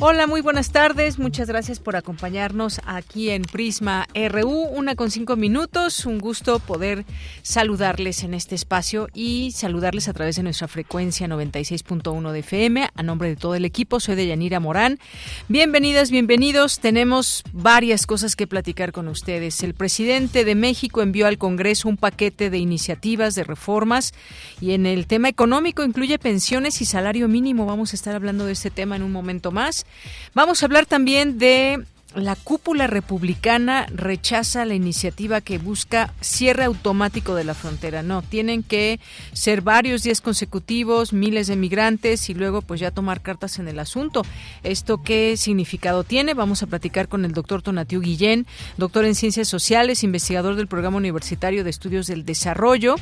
Hola, muy buenas tardes. Muchas gracias por acompañarnos aquí en Prisma RU, una con cinco minutos. Un gusto poder saludarles en este espacio y saludarles a través de nuestra frecuencia 96.1 de FM. A nombre de todo el equipo, soy de Yanira Morán. Bienvenidas, bienvenidos. Tenemos varias cosas que platicar con ustedes. El presidente de México envió al Congreso un paquete de iniciativas de reformas y en el tema económico incluye pensiones y salario mínimo. Vamos a estar hablando de este tema en un momento más. Vamos a hablar también de la cúpula republicana rechaza la iniciativa que busca cierre automático de la frontera. No, tienen que ser varios días consecutivos, miles de migrantes y luego pues ya tomar cartas en el asunto. ¿Esto qué significado tiene? Vamos a platicar con el doctor Tonatiu Guillén, doctor en Ciencias Sociales, investigador del Programa Universitario de Estudios del Desarrollo.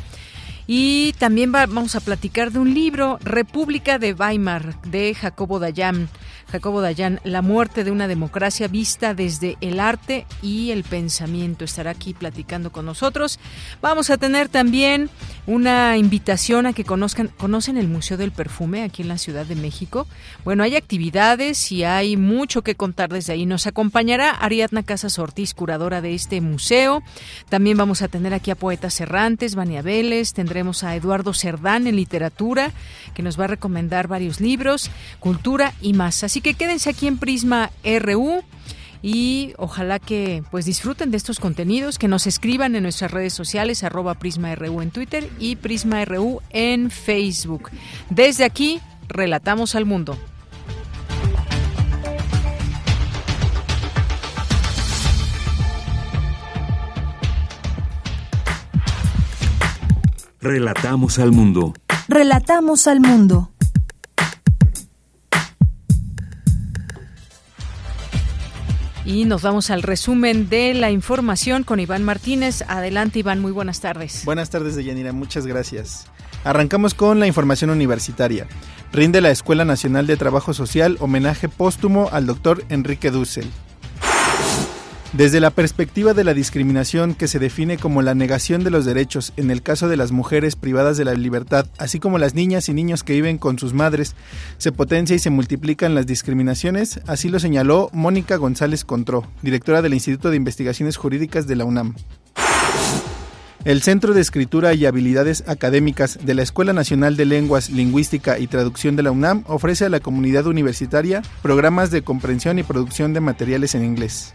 Y también vamos a platicar de un libro, República de Weimar, de Jacobo Dayan. Jacobo Dayan, La muerte de una democracia vista desde el arte y el pensamiento. Estará aquí platicando con nosotros. Vamos a tener también una invitación a que conozcan, conocen el Museo del Perfume aquí en la Ciudad de México. Bueno, hay actividades y hay mucho que contar desde ahí. Nos acompañará Ariadna Casas Ortiz, curadora de este museo. También vamos a tener aquí a poetas errantes, Vania Vélez, tendremos a Eduardo Cerdán en literatura, que nos va a recomendar varios libros, cultura y más. Así que quédense aquí en Prisma RU y ojalá que pues disfruten de estos contenidos, que nos escriban en nuestras redes sociales, arroba PrismaRU en Twitter y PrismaRU en Facebook. Desde aquí, relatamos al mundo. Relatamos al mundo. Relatamos al mundo. Y nos vamos al resumen de la información con Iván Martínez. Adelante, Iván, muy buenas tardes. Buenas tardes, Deyanira, muchas gracias. Arrancamos con la información universitaria. Rinde la Escuela Nacional de Trabajo Social homenaje póstumo al doctor Enrique Dussel. Desde la perspectiva de la discriminación que se define como la negación de los derechos en el caso de las mujeres privadas de la libertad, así como las niñas y niños que viven con sus madres, se potencia y se multiplican las discriminaciones, así lo señaló Mónica González Contró, directora del Instituto de Investigaciones Jurídicas de la UNAM. El Centro de Escritura y Habilidades Académicas de la Escuela Nacional de Lenguas, Lingüística y Traducción de la UNAM ofrece a la comunidad universitaria programas de comprensión y producción de materiales en inglés.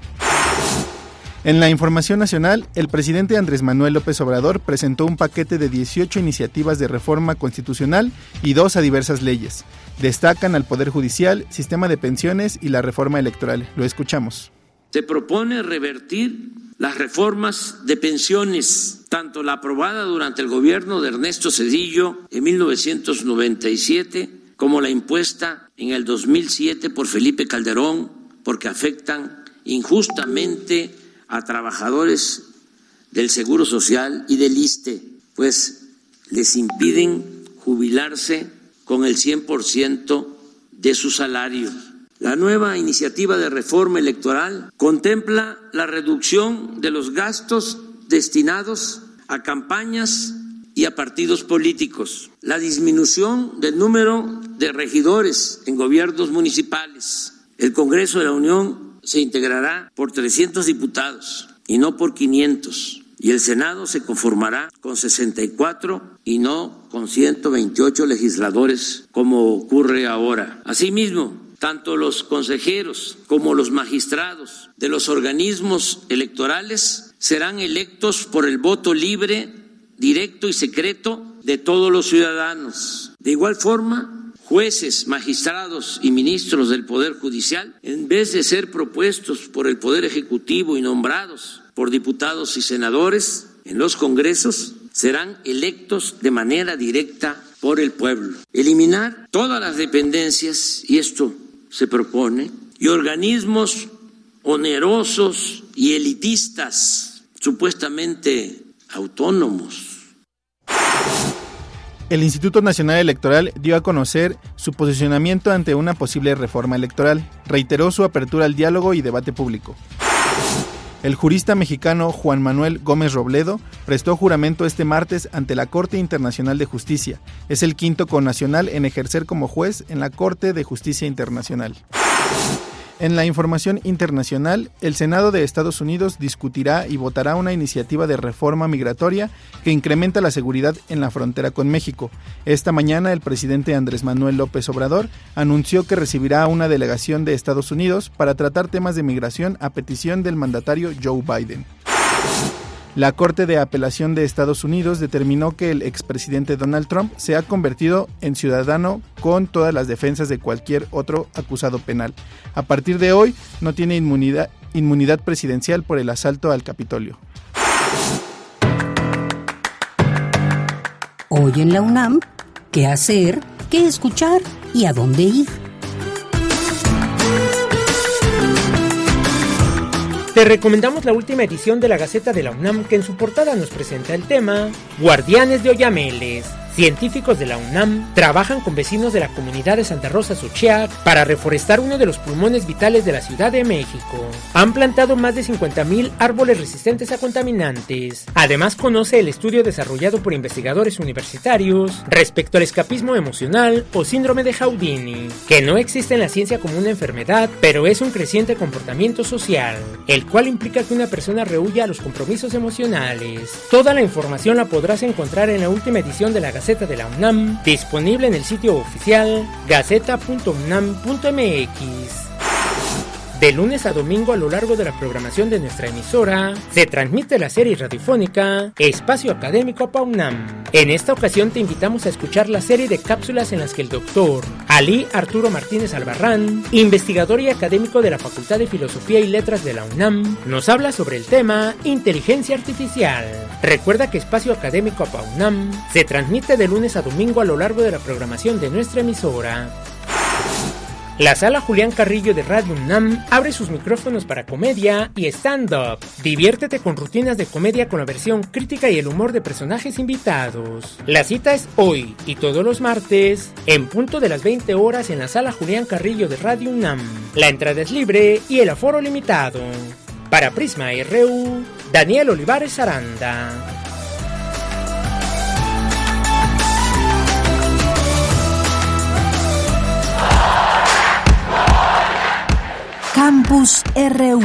En la información nacional, el presidente Andrés Manuel López Obrador presentó un paquete de 18 iniciativas de reforma constitucional y dos a diversas leyes. Destacan al Poder Judicial, sistema de pensiones y la reforma electoral. Lo escuchamos. Se propone revertir las reformas de pensiones, tanto la aprobada durante el gobierno de Ernesto Cedillo en 1997 como la impuesta en el 2007 por Felipe Calderón, porque afectan injustamente a trabajadores del Seguro Social y del ISTE, pues les impiden jubilarse con el 100% de su salario. La nueva iniciativa de reforma electoral contempla la reducción de los gastos destinados a campañas y a partidos políticos, la disminución del número de regidores en gobiernos municipales. El Congreso de la Unión se integrará por 300 diputados y no por 500. Y el Senado se conformará con 64 y no con 128 legisladores como ocurre ahora. Asimismo, tanto los consejeros como los magistrados de los organismos electorales serán electos por el voto libre, directo y secreto de todos los ciudadanos De igual forma, jueces, magistrados y ministros del Poder Judicial, en vez de ser propuestos por el Poder Ejecutivo y nombrados por diputados y senadores en los congresos, serán electos de manera directa por el pueblo. Eliminar todas las dependencias, y esto se propone, y organismos onerosos y elitistas, supuestamente autónomos. El Instituto Nacional Electoral dio a conocer su posicionamiento ante una posible reforma electoral. Reiteró su apertura al diálogo y debate público. El jurista mexicano Juan Manuel Gómez Robledo prestó juramento este martes ante la Corte Internacional de Justicia. Es el quinto connacional en ejercer como juez en la Corte de Justicia Internacional. En la información internacional, el Senado de Estados Unidos discutirá y votará una iniciativa de reforma migratoria que incrementa la seguridad en la frontera con México. Esta mañana, el presidente Andrés Manuel López Obrador anunció que recibirá una delegación de Estados Unidos para tratar temas de migración a petición del mandatario Joe Biden. La Corte de Apelación de Estados Unidos determinó que el expresidente Donald Trump se ha convertido en ciudadano con todas las defensas de cualquier otro acusado penal. A partir de hoy no tiene inmunidad, inmunidad presidencial por el asalto al Capitolio. Hoy en la UNAM, ¿qué hacer? ¿Qué escuchar? ¿Y a dónde ir? Te recomendamos la última edición de la Gaceta de la UNAM que en su portada nos presenta el tema Guardianes de Oyameles. Científicos de la UNAM trabajan con vecinos de la comunidad de Santa Rosa Suchiac para reforestar uno de los pulmones vitales de la Ciudad de México. Han plantado más de 50.000 árboles resistentes a contaminantes. Además conoce el estudio desarrollado por investigadores universitarios respecto al escapismo emocional o síndrome de Houdini, que no existe en la ciencia como una enfermedad, pero es un creciente comportamiento social, el cual implica que una persona rehuya a los compromisos emocionales. Toda la información la podrás encontrar en la última edición de la Gaceta de la UNAM, disponible en el sitio oficial gaceta.unam.mx. De lunes a domingo a lo largo de la programación de nuestra emisora, se transmite la serie radiofónica Espacio Académico PAUNAM. En esta ocasión te invitamos a escuchar la serie de cápsulas en las que el doctor Ali Arturo Martínez Albarrán, investigador y académico de la Facultad de Filosofía y Letras de la UNAM, nos habla sobre el tema Inteligencia Artificial. Recuerda que Espacio Académico PAUNAM se transmite de lunes a domingo a lo largo de la programación de nuestra emisora. La sala Julián Carrillo de Radio UNAM abre sus micrófonos para comedia y stand-up. Diviértete con rutinas de comedia con la versión crítica y el humor de personajes invitados. La cita es hoy y todos los martes, en punto de las 20 horas en la sala Julián Carrillo de Radio UNAM. La entrada es libre y el aforo limitado. Para Prisma RU, Daniel Olivares Aranda. Campus RU.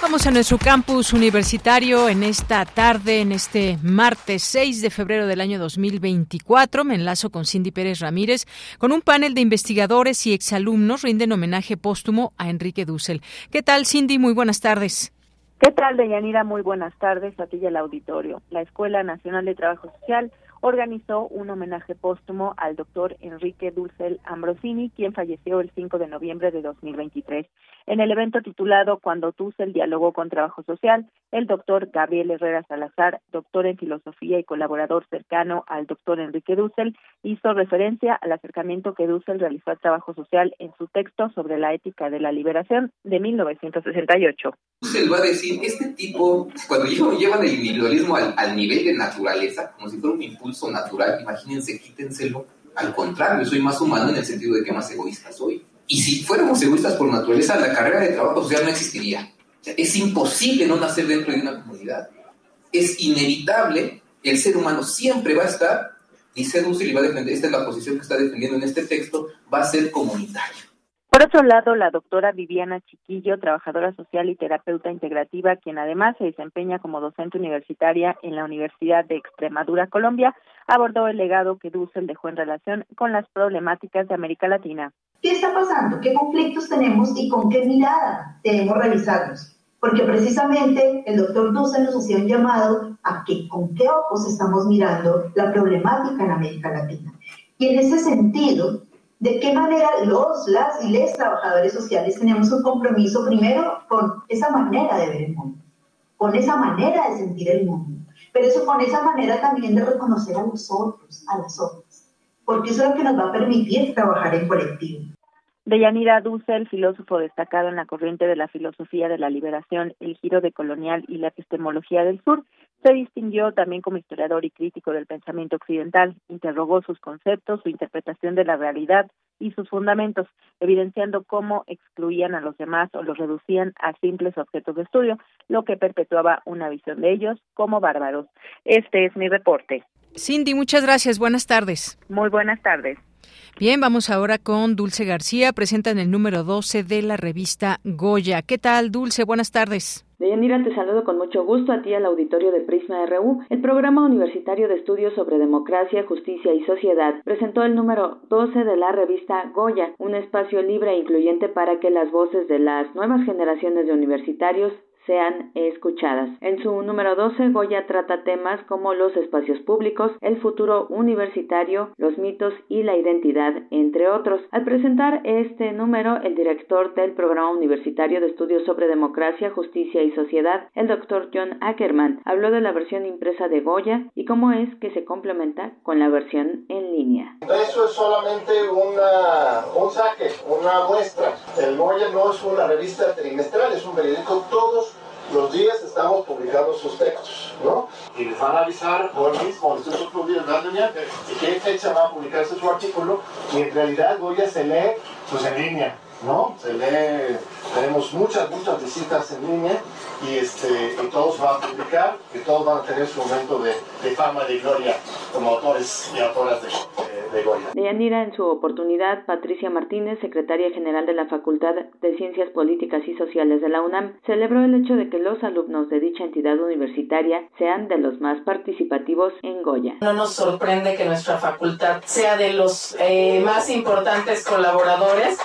Vamos a nuestro campus universitario en esta tarde, en este martes 6 de febrero del año 2024. Me enlazo con Cindy Pérez Ramírez con un panel de investigadores y exalumnos rinden homenaje póstumo a Enrique Dussel. ¿Qué tal, Cindy? Muy buenas tardes. ¿Qué tal, Deyanira? Muy buenas tardes a ti y al auditorio. La Escuela Nacional de Trabajo Social organizó un homenaje póstumo al doctor Enrique Dulcel Ambrosini, quien falleció el 5 de noviembre de 2023. En el evento titulado Cuando Dulcel dialogó con Trabajo Social, el doctor Gabriel Herrera Salazar, doctor en filosofía y colaborador cercano al doctor Enrique Dussel, hizo referencia al acercamiento que Dussel realizó al trabajo social en su texto sobre la ética de la liberación de 1968. Dussel va a decir, este tipo, cuando llevan el individualismo al, al nivel de naturaleza, como si fuera un impulso natural, imagínense, quítenselo. Al contrario, soy más humano en el sentido de que más egoísta soy. Y si fuéramos egoístas por naturaleza, la carrera de trabajo social no existiría. es imposible no nacer dentro de una comunidad. Es inevitable, el ser humano siempre va a estar, dice Dussel y va a defender, esta es la posición que está defendiendo en este texto, va a ser comunitario. Por otro lado, la doctora Viviana Chiquillo, trabajadora social y terapeuta integrativa, quien además se desempeña como docente universitaria en la Universidad de Extremadura, Colombia, abordó el legado que Dussel dejó en relación con las problemáticas de América Latina. ¿Qué está pasando? ¿Qué conflictos tenemos y con qué mirada debemos revisarlos? porque precisamente el doctor Dussel nos hacía un llamado a que con qué ojos estamos mirando la problemática en América Latina. Y en ese sentido, de qué manera los, las y les trabajadores sociales tenemos un compromiso primero con esa manera de ver el mundo, con esa manera de sentir el mundo, pero eso con esa manera también de reconocer a los otros, a las otras, porque eso es lo que nos va a permitir trabajar en colectivo. Deyanira Dussel, filósofo destacado en la corriente de la filosofía de la liberación, el giro de colonial y la epistemología del sur, se distinguió también como historiador y crítico del pensamiento occidental, interrogó sus conceptos, su interpretación de la realidad y sus fundamentos, evidenciando cómo excluían a los demás o los reducían a simples objetos de estudio, lo que perpetuaba una visión de ellos como bárbaros. Este es mi reporte. Cindy, muchas gracias. Buenas tardes. Muy buenas tardes. Bien, vamos ahora con Dulce García. Presentan el número 12 de la revista Goya. ¿Qué tal, Dulce? Buenas tardes. Deyanira, te saludo con mucho gusto a ti al auditorio de Prisma RU. El programa universitario de estudios sobre democracia, justicia y sociedad presentó el número 12 de la revista Goya, un espacio libre e incluyente para que las voces de las nuevas generaciones de universitarios sean escuchadas. En su número 12, Goya trata temas como los espacios públicos, el futuro universitario, los mitos y la identidad, entre otros. Al presentar este número, el director del Programa Universitario de Estudios sobre Democracia, Justicia y Sociedad, el doctor John Ackerman, habló de la versión impresa de Goya y cómo es que se complementa con la versión en línea. Eso es solamente una, un saque, una muestra. El Goya no es una revista trimestral, es un periódico todos los días estamos publicando sus textos, ¿no? Y les van a avisar hoy mismo, estos otros días, de qué fecha va a publicarse su artículo, y en realidad Goya se lee pues en línea, ¿no? Se lee, tenemos muchas, muchas visitas en línea, y, este, y todos van a publicar, y todos van a tener su momento de, de fama, de gloria, como autores y autoras de, de, de Goya. Deyanira, en su oportunidad, Patricia Martínez, secretaria general de la Facultad de Ciencias Políticas y Sociales de la UNAM, celebró el hecho de que los alumnos de dicha entidad universitaria sean de los más participativos en Goya. No nos sorprende que nuestra facultad sea de los eh, más importantes colaboradores.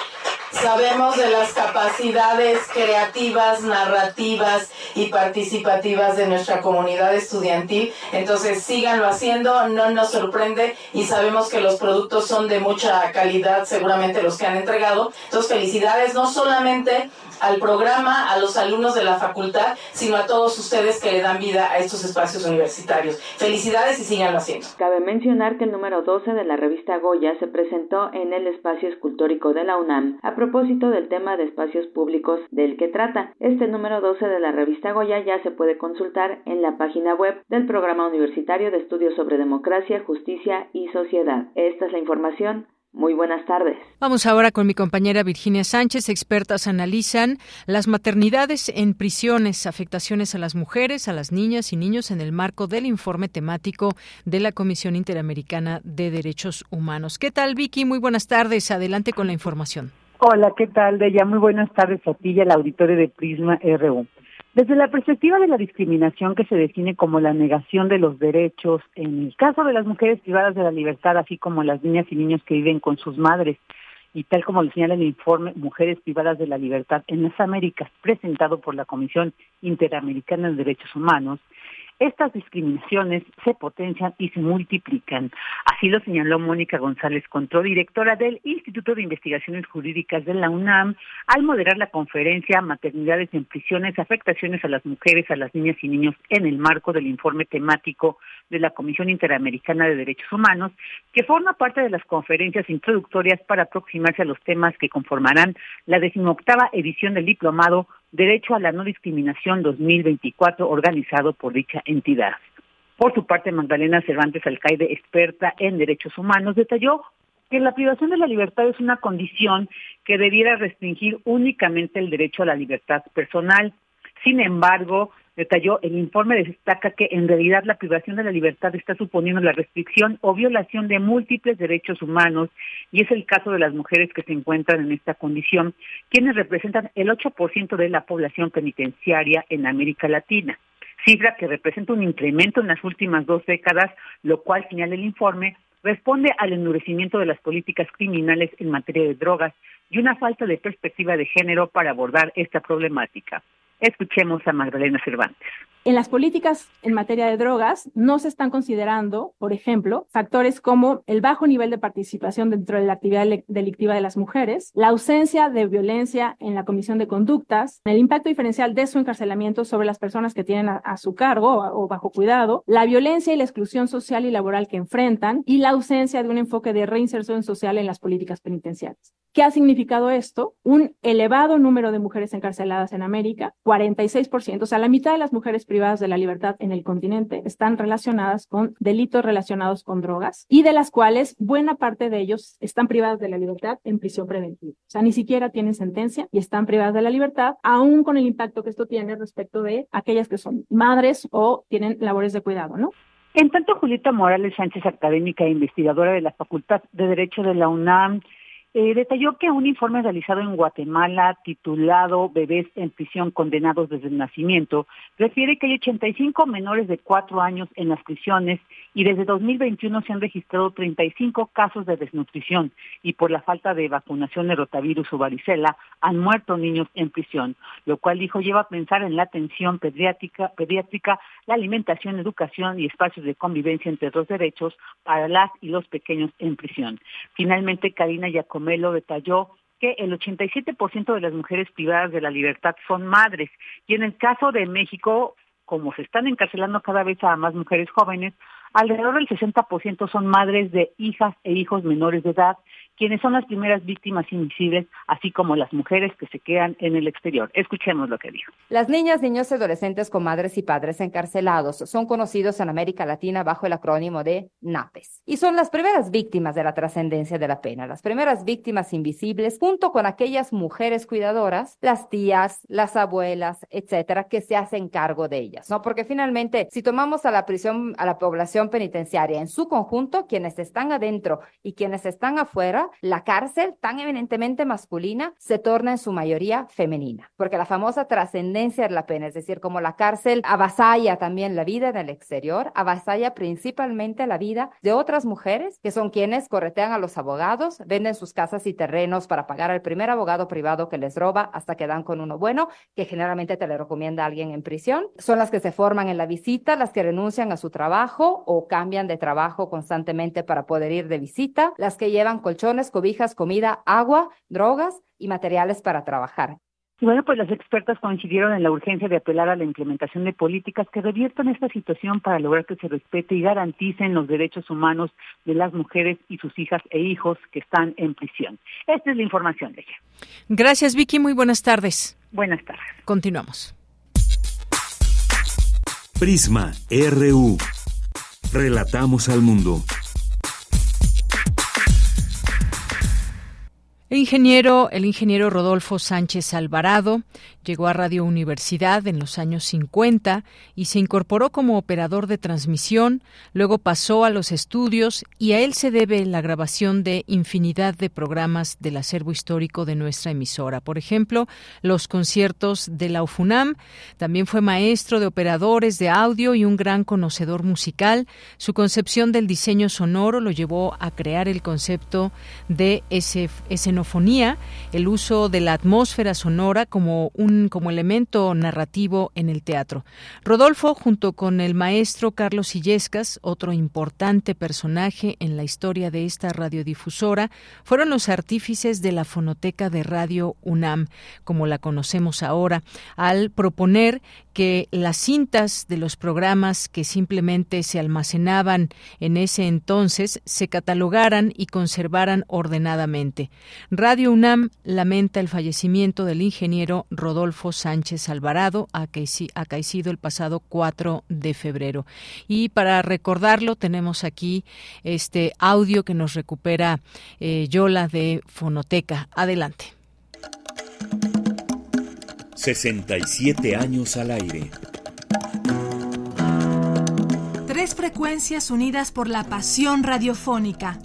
Sabemos de las capacidades creativas, narrativas y participativas de nuestra comunidad estudiantil. Entonces síganlo haciendo, no nos sorprende y sabemos que los productos son de mucha calidad, seguramente los que han entregado. Entonces felicidades no solamente al programa, a los alumnos de la facultad, sino a todos ustedes que le dan vida a estos espacios universitarios. Felicidades y síganlo haciendo. Cabe mencionar que el número 12 de la revista Goya se presentó en el espacio escultórico de la UNAM a propósito del tema de espacios públicos del que trata. Este número 12 de la revista Goya ya se puede consultar en la página web del Programa Universitario de Estudios sobre Democracia, Justicia y Sociedad. Esta es la información. Muy buenas tardes. Vamos ahora con mi compañera Virginia Sánchez. Expertas analizan las maternidades en prisiones, afectaciones a las mujeres, a las niñas y niños en el marco del informe temático de la Comisión Interamericana de Derechos Humanos. ¿Qué tal, Vicky? Muy buenas tardes. Adelante con la información. Hola, ¿qué tal, Deya? Muy buenas tardes a ti y al auditorio de Prisma RU. Desde la perspectiva de la discriminación que se define como la negación de los derechos, en el caso de las mujeres privadas de la libertad, así como las niñas y niños que viven con sus madres, y tal como lo señala el informe Mujeres privadas de la libertad en las Américas, presentado por la Comisión Interamericana de Derechos Humanos, estas discriminaciones se potencian y se multiplican. Así lo señaló Mónica González Control, directora del Instituto de Investigaciones Jurídicas de la UNAM, al moderar la conferencia Maternidades en prisiones, afectaciones a las mujeres, a las niñas y niños en el marco del informe temático de la Comisión Interamericana de Derechos Humanos, que forma parte de las conferencias introductorias para aproximarse a los temas que conformarán la decimoctava edición del diplomado Derecho a la No Discriminación 2024 organizado por dicha entidad. Por su parte, Magdalena Cervantes Alcaide, experta en derechos humanos, detalló que la privación de la libertad es una condición que debiera restringir únicamente el derecho a la libertad personal. Sin embargo, detalló, el informe destaca que en realidad la privación de la libertad está suponiendo la restricción o violación de múltiples derechos humanos y es el caso de las mujeres que se encuentran en esta condición, quienes representan el 8% de la población penitenciaria en América Latina cifra que representa un incremento en las últimas dos décadas, lo cual, señala el informe, responde al endurecimiento de las políticas criminales en materia de drogas y una falta de perspectiva de género para abordar esta problemática. Escuchemos a Magdalena Cervantes. En las políticas en materia de drogas no se están considerando, por ejemplo, factores como el bajo nivel de participación dentro de la actividad delictiva de las mujeres, la ausencia de violencia en la comisión de conductas, el impacto diferencial de su encarcelamiento sobre las personas que tienen a, su cargo o, o bajo cuidado, la violencia y la exclusión social y laboral que enfrentan y la ausencia de un enfoque de reinserción social en las políticas penitenciarias. ¿Qué ha significado esto? Un elevado número de mujeres encarceladas en América, 46%, o sea, la mitad de las mujeres privadas de la libertad en el continente están relacionadas con delitos relacionados con drogas y de las cuales buena parte de ellos están privadas de la libertad en prisión preventiva. O sea, ni siquiera tienen sentencia y están privadas de la libertad, aún con el impacto que esto tiene respecto de aquellas que son madres o tienen labores de cuidado, ¿no? En tanto, Julieta Morales Sánchez, académica e investigadora de la Facultad de Derecho de la UNAM, eh, detalló que un informe realizado en Guatemala titulado Bebés en prisión condenados desde el nacimiento refiere que hay 85 menores de 4 años en las prisiones y desde 2021 se han registrado 35 casos de desnutrición y por la falta de vacunación de rotavirus o varicela han muerto niños en prisión, lo cual dijo lleva a pensar en la atención pediátrica, la alimentación, educación y espacios de convivencia entre los derechos para las y los pequeños en prisión. Finalmente, Karina Yacomé Melo detalló que el 87% de las mujeres privadas de la libertad son madres y en el caso de México, como se están encarcelando cada vez a más mujeres jóvenes, alrededor del 60% son madres de hijas e hijos menores de edad quienes son las primeras víctimas invisibles, así como las mujeres que se quedan en el exterior. Escuchemos lo que dijo. Las niñas, niños y adolescentes con madres y padres encarcelados son conocidos en América Latina bajo el acrónimo de NAPES y son las primeras víctimas de la trascendencia de la pena, las primeras víctimas invisibles junto con aquellas mujeres cuidadoras, las tías, las abuelas, etcétera, que se hacen cargo de ellas, ¿no? Porque finalmente, si tomamos a la prisión, a la población penitenciaria en su conjunto, quienes están adentro y quienes están afuera, la cárcel, tan evidentemente masculina, se torna en su mayoría femenina, porque la famosa trascendencia de la pena, es decir, como la cárcel avasalla también la vida en el exterior, avasalla principalmente la vida de otras mujeres que son quienes corretean a los abogados, venden sus casas y terrenos para pagar al primer abogado privado que les roba hasta que dan con uno bueno, que generalmente te le recomienda alguien en prisión. Son las que se forman en la visita, las que renuncian a su trabajo o cambian de trabajo constantemente para poder ir de visita, las que llevan colchones cobijas, comida, agua, drogas y materiales para trabajar. Bueno, pues las expertas coincidieron en la urgencia de apelar a la implementación de políticas que reviertan esta situación para lograr que se respete y garanticen los derechos humanos de las mujeres y sus hijas e hijos que están en prisión. Esta es la información de ella. Gracias, Vicky. Muy buenas tardes. Buenas tardes. Continuamos. Prisma RU. Relatamos al mundo. El ingeniero, el ingeniero Rodolfo Sánchez Alvarado llegó a Radio Universidad en los años 50 y se incorporó como operador de transmisión, luego pasó a los estudios y a él se debe la grabación de infinidad de programas del acervo histórico de nuestra emisora. Por ejemplo, los conciertos de la UFUNAM. También fue maestro de operadores de audio y un gran conocedor musical. Su concepción del diseño sonoro lo llevó a crear el concepto de ese, el uso de la atmósfera sonora como un como elemento narrativo en el teatro. Rodolfo, junto con el maestro Carlos Illescas, otro importante personaje en la historia de esta radiodifusora, fueron los artífices de la fonoteca de Radio UNAM, como la conocemos ahora, al proponer que las cintas de los programas que simplemente se almacenaban en ese entonces se catalogaran y conservaran ordenadamente. Radio UNAM lamenta el fallecimiento del ingeniero Rodolfo Sánchez Alvarado, acaecido el pasado 4 de febrero. Y para recordarlo tenemos aquí este audio que nos recupera eh, Yola de Fonoteca. Adelante. 67 años al aire. Tres frecuencias unidas por la pasión radiofónica.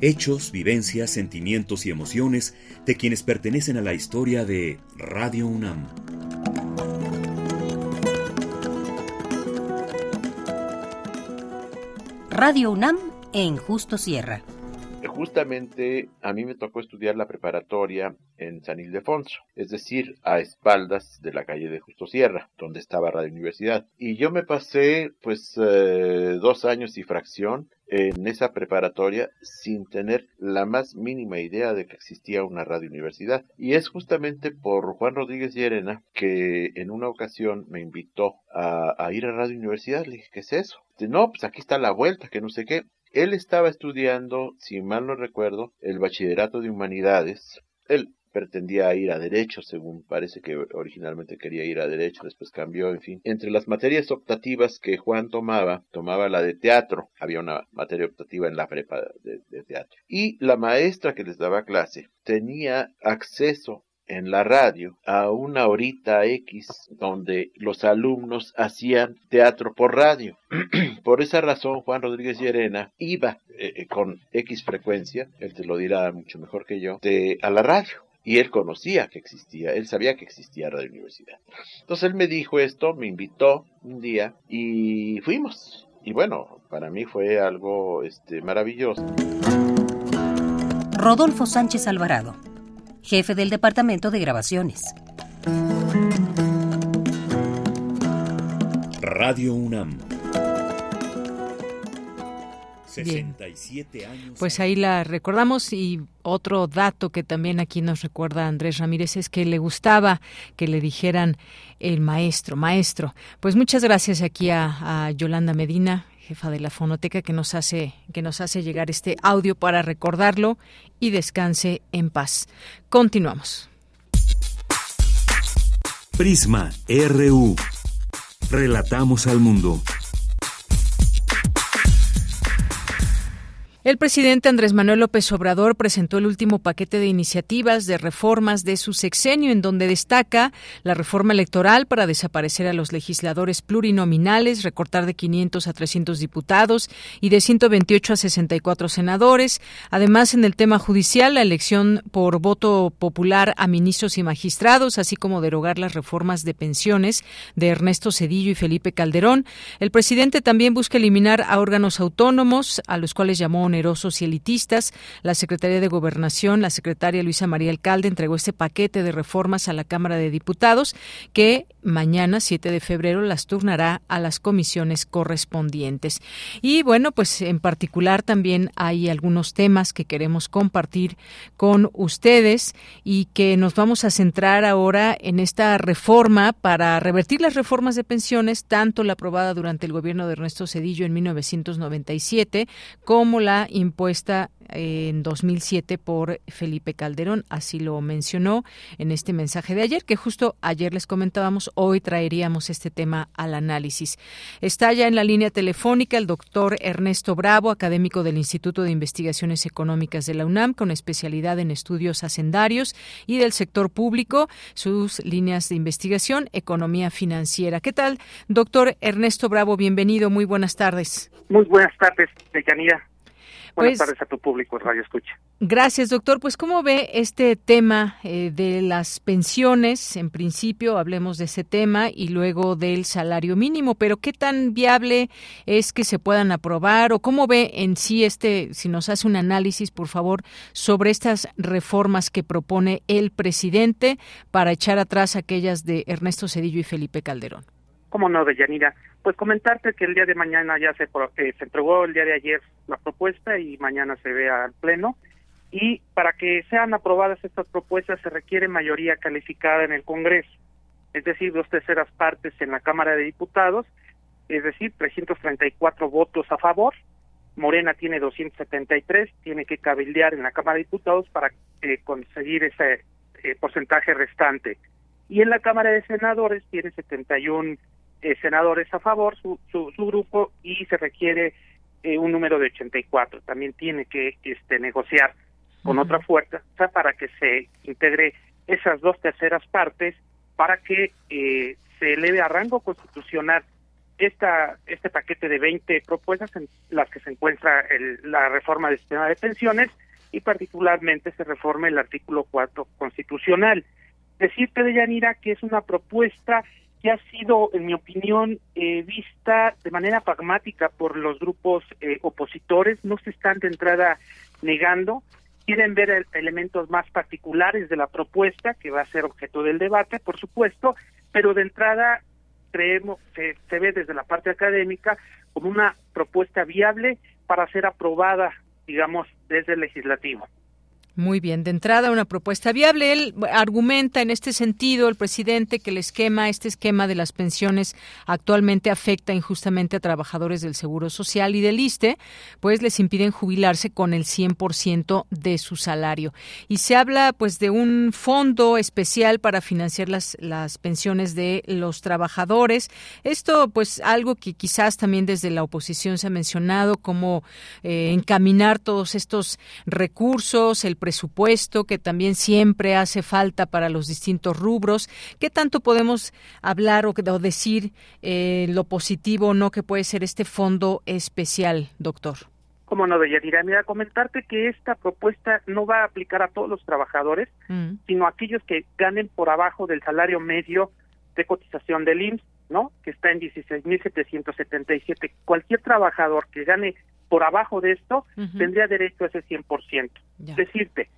Hechos, vivencias, sentimientos y emociones de quienes pertenecen a la historia de Radio UNAM. Radio UNAM en Justo Sierra justamente a mí me tocó estudiar la preparatoria en San Ildefonso, es decir, a espaldas de la calle de Justo Sierra, donde estaba Radio Universidad. Y yo me pasé pues eh, dos años y fracción en esa preparatoria sin tener la más mínima idea de que existía una radio universidad. Y es justamente por Juan Rodríguez Llerena que en una ocasión me invitó a, ir a Radio Universidad. Le dije, ¿qué es eso? no, pues aquí está la vuelta, que no sé qué. Él estaba estudiando, si mal no recuerdo, el bachillerato de humanidades. Él pretendía ir a derecho, según parece que originalmente quería ir a derecho, después cambió, en fin. Entre las materias optativas que Juan tomaba, tomaba la de teatro, había una materia optativa en la prepa de, teatro. Y la maestra que les daba clase tenía acceso en la radio a una horita X donde los alumnos hacían teatro por radio. por esa razón Juan Rodríguez Llerena iba eh, con X frecuencia, él te lo dirá mucho mejor que yo, a la radio y él conocía que existía, él sabía que existía Radio Universidad. Entonces él me dijo esto, me invitó un día y fuimos. Y bueno, para mí fue algo este, maravilloso. Rodolfo Sánchez Alvarado, jefe del Departamento de Grabaciones. Radio UNAM 67 años. Pues ahí la recordamos y otro dato que también aquí nos recuerda Andrés Ramírez es que le gustaba que le dijeran el maestro, maestro. Pues muchas gracias aquí a, a Yolanda Medina, jefa de la fonoteca que nos hace que nos hace llegar este audio para recordarlo y descanse en paz. Continuamos. Prisma RU. Relatamos al mundo. El presidente Andrés Manuel López Obrador presentó el último paquete de iniciativas de reformas de su sexenio, en donde destaca la reforma electoral para desaparecer a los legisladores plurinominales, recortar de 500 a 300 diputados y de 128 a 64 senadores. Además, en el tema judicial, la elección por voto popular a ministros y magistrados, así como derogar las reformas de pensiones de Ernesto Cedillo y Felipe Calderón. El presidente también busca eliminar a órganos autónomos, a los cuales llamó onerosos y elitistas. La Secretaría de Gobernación, la secretaria Luisa María Alcalde, entregó este paquete de reformas a la Cámara de Diputados que mañana, 7 de febrero, las turnará a las comisiones correspondientes. Y bueno, pues en particular también hay algunos temas que queremos compartir con ustedes y que nos vamos a centrar ahora en esta reforma para revertir las reformas de pensiones, tanto la aprobada durante el gobierno de Ernesto Cedillo en 1997 como la impuesta en 2007 por Felipe Calderón. Así lo mencionó en este mensaje de ayer, que justo ayer les comentábamos, hoy traeríamos este tema al análisis. Está ya en la línea telefónica el doctor Ernesto Bravo, académico del Instituto de Investigaciones Económicas de la UNAM, con especialidad en estudios hacendarios y del sector público, sus líneas de investigación, economía financiera. ¿Qué tal, doctor Ernesto Bravo? Bienvenido, muy buenas tardes. Muy buenas tardes, Deyanira. Buenas pues, tardes a tu público, Radio Escucha. Gracias, doctor. Pues, ¿cómo ve este tema eh, de las pensiones? En principio, hablemos de ese tema y luego del salario mínimo, pero ¿qué tan viable es que se puedan aprobar? ¿O cómo ve en sí este, si nos hace un análisis, por favor, sobre estas reformas que propone el presidente para echar atrás aquellas de Ernesto Cedillo y Felipe Calderón? ¿Cómo no, Deyanira? Pues comentarte que el día de mañana ya se, eh, se entregó el día de ayer la propuesta y mañana se ve al Pleno. Y para que sean aprobadas estas propuestas se requiere mayoría calificada en el Congreso, es decir, dos terceras partes en la Cámara de Diputados, es decir, 334 votos a favor. Morena tiene 273, tiene que cabildear en la Cámara de Diputados para eh, conseguir ese eh, porcentaje restante. Y en la Cámara de Senadores tiene 71 eh, senadores a favor, su, su, grupo, y se requiere eh, un número de 84. También tiene que este, negociar con otra fuerza para que se integre esas dos terceras partes para que eh, se eleve a rango constitucional esta, este paquete de 20 propuestas en las que se encuentra el, la reforma del sistema de pensiones y particularmente se reforme el artículo 4 constitucional. Decirte, de Yanira, que es una propuesta que ha sido, en mi opinión, eh, vista de manera pragmática por los grupos eh, opositores, no se están de entrada negando quieren ver elementos más particulares de la propuesta, que va a ser objeto del debate, por supuesto, pero de entrada creemos se, se ve desde la parte académica como una propuesta viable para ser aprobada, digamos, desde el legislativo. Muy bien, de entrada una propuesta viable. Él argumenta en este sentido, el presidente, que el esquema, este esquema de las pensiones actualmente afecta injustamente a trabajadores del Seguro Social y del ISTE, pues les impiden jubilarse con el 100% de su salario. Y se habla pues de un fondo especial para financiar las, las pensiones de los trabajadores. Esto pues algo que quizás también desde la oposición se ha mencionado, como eh, encaminar todos estos recursos, el presupuesto que también siempre hace falta para los distintos rubros. ¿Qué tanto podemos hablar o, decir eh, lo positivo o no que puede ser este fondo especial, doctor? Como no, Deyanira, mira, comentarte que esta propuesta no va a aplicar a todos los trabajadores, mm. sino a aquellos que ganen por abajo del salario medio de cotización del IMSS, ¿no? Que está en 16.777. Cualquier trabajador que gane por abajo de esto, tendría derecho a ese 100%. Decirte,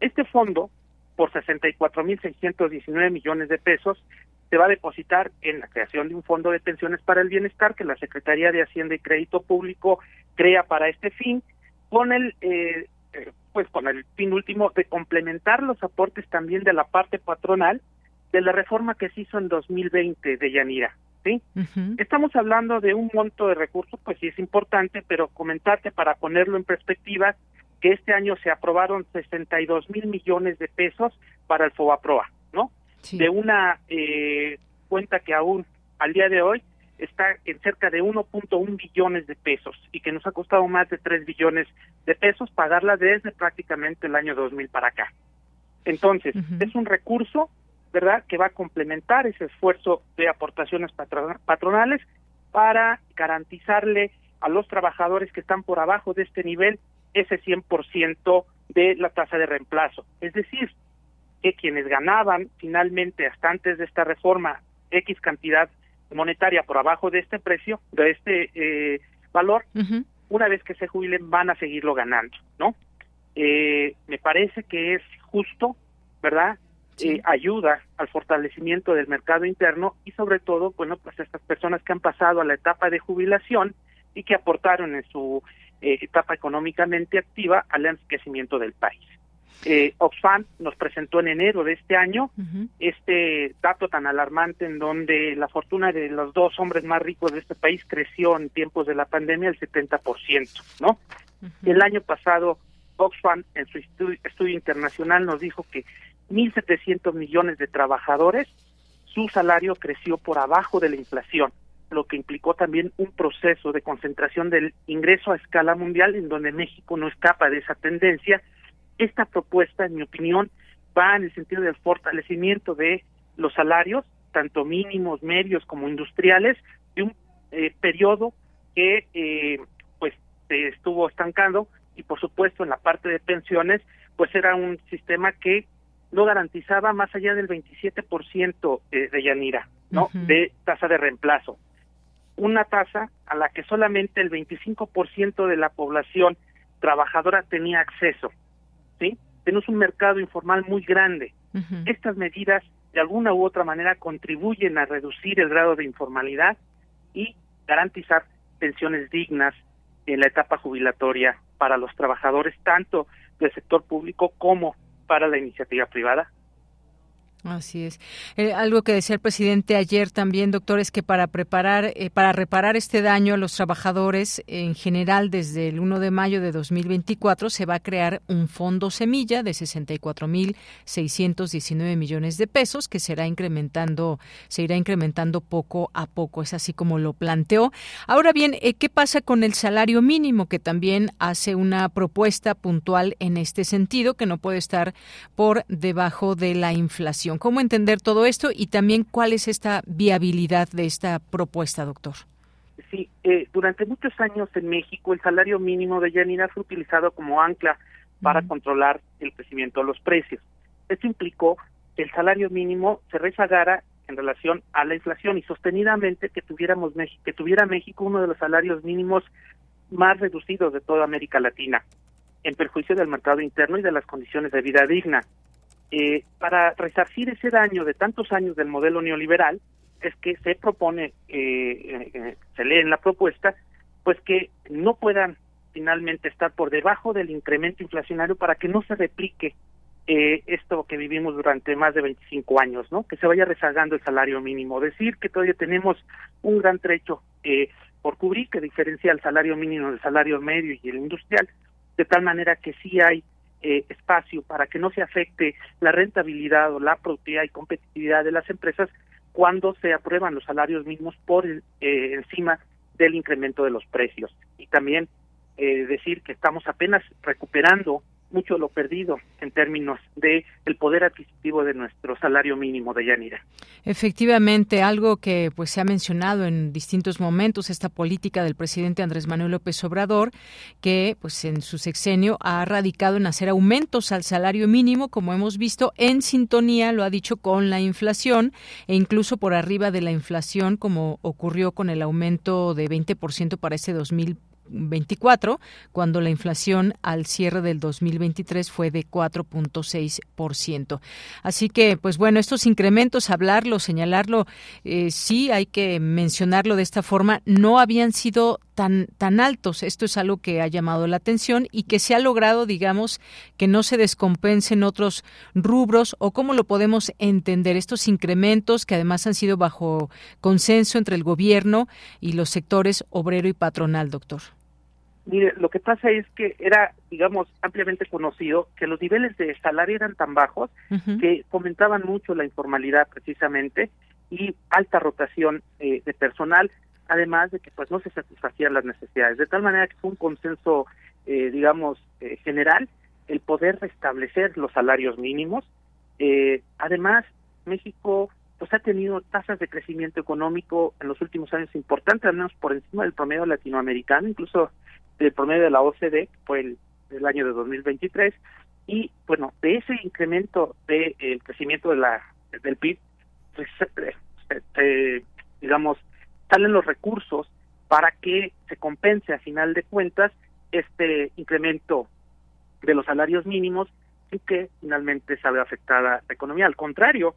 este fondo, por 64.619 millones de pesos, se va a depositar en la creación de un fondo de pensiones para el bienestar que la Secretaría de Hacienda y Crédito Público crea para este fin, con el eh, eh, pues con el fin último de complementar los aportes también de la parte patronal de la reforma que se hizo en 2020 de Yanira. ¿Sí? Estamos hablando de un monto de recursos, pues sí es importante, pero comentarte para ponerlo en perspectiva que este año se aprobaron 62 mil millones de pesos para el FOBAPROA, ¿no? De una eh, cuenta que aún al día de hoy está en cerca de 1.1 billones de pesos y que nos ha costado más de 3 billones de pesos pagarla desde prácticamente el año 2000 para acá. Entonces, es un recurso ¿verdad?, que va a complementar ese esfuerzo de aportaciones patronales para garantizarle a los trabajadores que están por abajo de este nivel ese 100% de la tasa de reemplazo. Es decir, que quienes ganaban finalmente hasta antes de esta reforma X cantidad monetaria por abajo de este precio, de este eh, valor, una vez que se jubilen van a seguirlo ganando, ¿no? Eh, me parece que es justo, ¿verdad? Eh, ayuda al fortalecimiento del mercado interno y sobre todo, bueno, pues estas personas que han pasado a la etapa de jubilación y que aportaron en su eh, etapa económicamente activa al enriquecimiento del país. Eh, Oxfam nos presentó en enero de este año este dato tan alarmante en donde la fortuna de los dos hombres más ricos de este país creció en tiempos de la pandemia el 70%, ¿no? El año pasado Oxfam en su estudio internacional nos dijo que 1.700 millones de trabajadores, su salario creció por abajo de la inflación, lo que implicó también un proceso de concentración del ingreso a escala mundial en donde México no escapa de esa tendencia. Esta propuesta, en mi opinión, va en el sentido del fortalecimiento de los salarios, tanto mínimos, medios como industriales, de un eh, periodo que eh, pues se estuvo estancando y por supuesto en la parte de pensiones pues era un sistema que no garantizaba más allá del 27% eh, de Yanira, ¿no? De tasa de reemplazo. Una tasa a la que solamente el 25% de la población trabajadora tenía acceso, ¿sí? Tenemos un mercado informal muy grande. Estas medidas, de alguna u otra manera, contribuyen a reducir el grado de informalidad y garantizar pensiones dignas en la etapa jubilatoria para los trabajadores, tanto del sector público como para la iniciativa privada. Así es. Eh, algo que decía el presidente ayer también, doctor, es que para preparar, eh, para reparar este daño a los trabajadores en general desde el 1 de mayo de 2024 se va a crear un fondo semilla de 64.619 millones de pesos que será incrementando, se irá incrementando poco a poco. Es así como lo planteó. Ahora bien, eh, ¿qué pasa con el salario mínimo que también hace una propuesta puntual en este sentido que no puede estar por debajo de la inflación? ¿Cómo entender todo esto y también cuál es esta viabilidad de esta propuesta, doctor? Sí, eh, durante muchos años en México el salario mínimo de Yanina fue utilizado como ancla para controlar el crecimiento de los precios. Esto implicó que el salario mínimo se rezagara en relación a la inflación y sostenidamente que tuviéramos que tuviera México uno de los salarios mínimos más reducidos de toda América Latina. en perjuicio del mercado interno y de las condiciones de vida digna. Eh, para resarcir ese daño de tantos años del modelo neoliberal, es que se propone, eh, eh, se lee en la propuesta, pues que no puedan finalmente estar por debajo del incremento inflacionario para que no se replique eh, esto que vivimos durante más de 25 años, ¿no? Que se vaya rezagando el salario mínimo. Decir que todavía tenemos un gran trecho eh, por cubrir que diferencia el salario mínimo del salario medio y el industrial, de tal manera que sí hay eh, espacio para que no se afecte la rentabilidad o la productividad y competitividad de las empresas cuando se aprueban los salarios mínimos por eh, encima del incremento de los precios. Y también eh, decir que estamos apenas recuperando mucho lo perdido en términos de el poder adquisitivo de nuestro salario mínimo de Yanira. Efectivamente, algo que pues se ha mencionado en distintos momentos esta política del presidente Andrés Manuel López Obrador, que pues en su sexenio ha radicado en hacer aumentos al salario mínimo, como hemos visto, en sintonía, lo ha dicho, con la inflación e incluso por arriba de la inflación, como ocurrió con el aumento de 20% para este 2020 24, cuando la inflación al cierre del 2023 fue de 4.6%. Así que, pues bueno, estos incrementos, hablarlo, señalarlo, eh, sí hay que mencionarlo de esta forma, no habían sido tan, tan altos. Esto es algo que ha llamado la atención y que se ha logrado, digamos, que no se descompensen otros rubros o cómo lo podemos entender estos incrementos que además han sido bajo consenso entre el gobierno y los sectores obrero y patronal, doctor. Mire, lo que pasa es que era, digamos, ampliamente conocido que los niveles de salario eran tan bajos que fomentaban mucho la informalidad precisamente y alta rotación eh, de personal, además de que pues no se satisfacían las necesidades. De tal manera que fue un consenso, eh, digamos, eh, general el poder restablecer los salarios mínimos. además, México pues ha tenido tasas de crecimiento económico en los últimos años importantes, al menos por encima del promedio latinoamericano, incluso del promedio de la OCDE, fue el, el año de 2023, y bueno, de ese incremento del de, crecimiento de la del PIB, pues, eh, digamos, salen los recursos para que se compense a final de cuentas este incremento de los salarios mínimos y que finalmente se ve afectada la economía. Al contrario,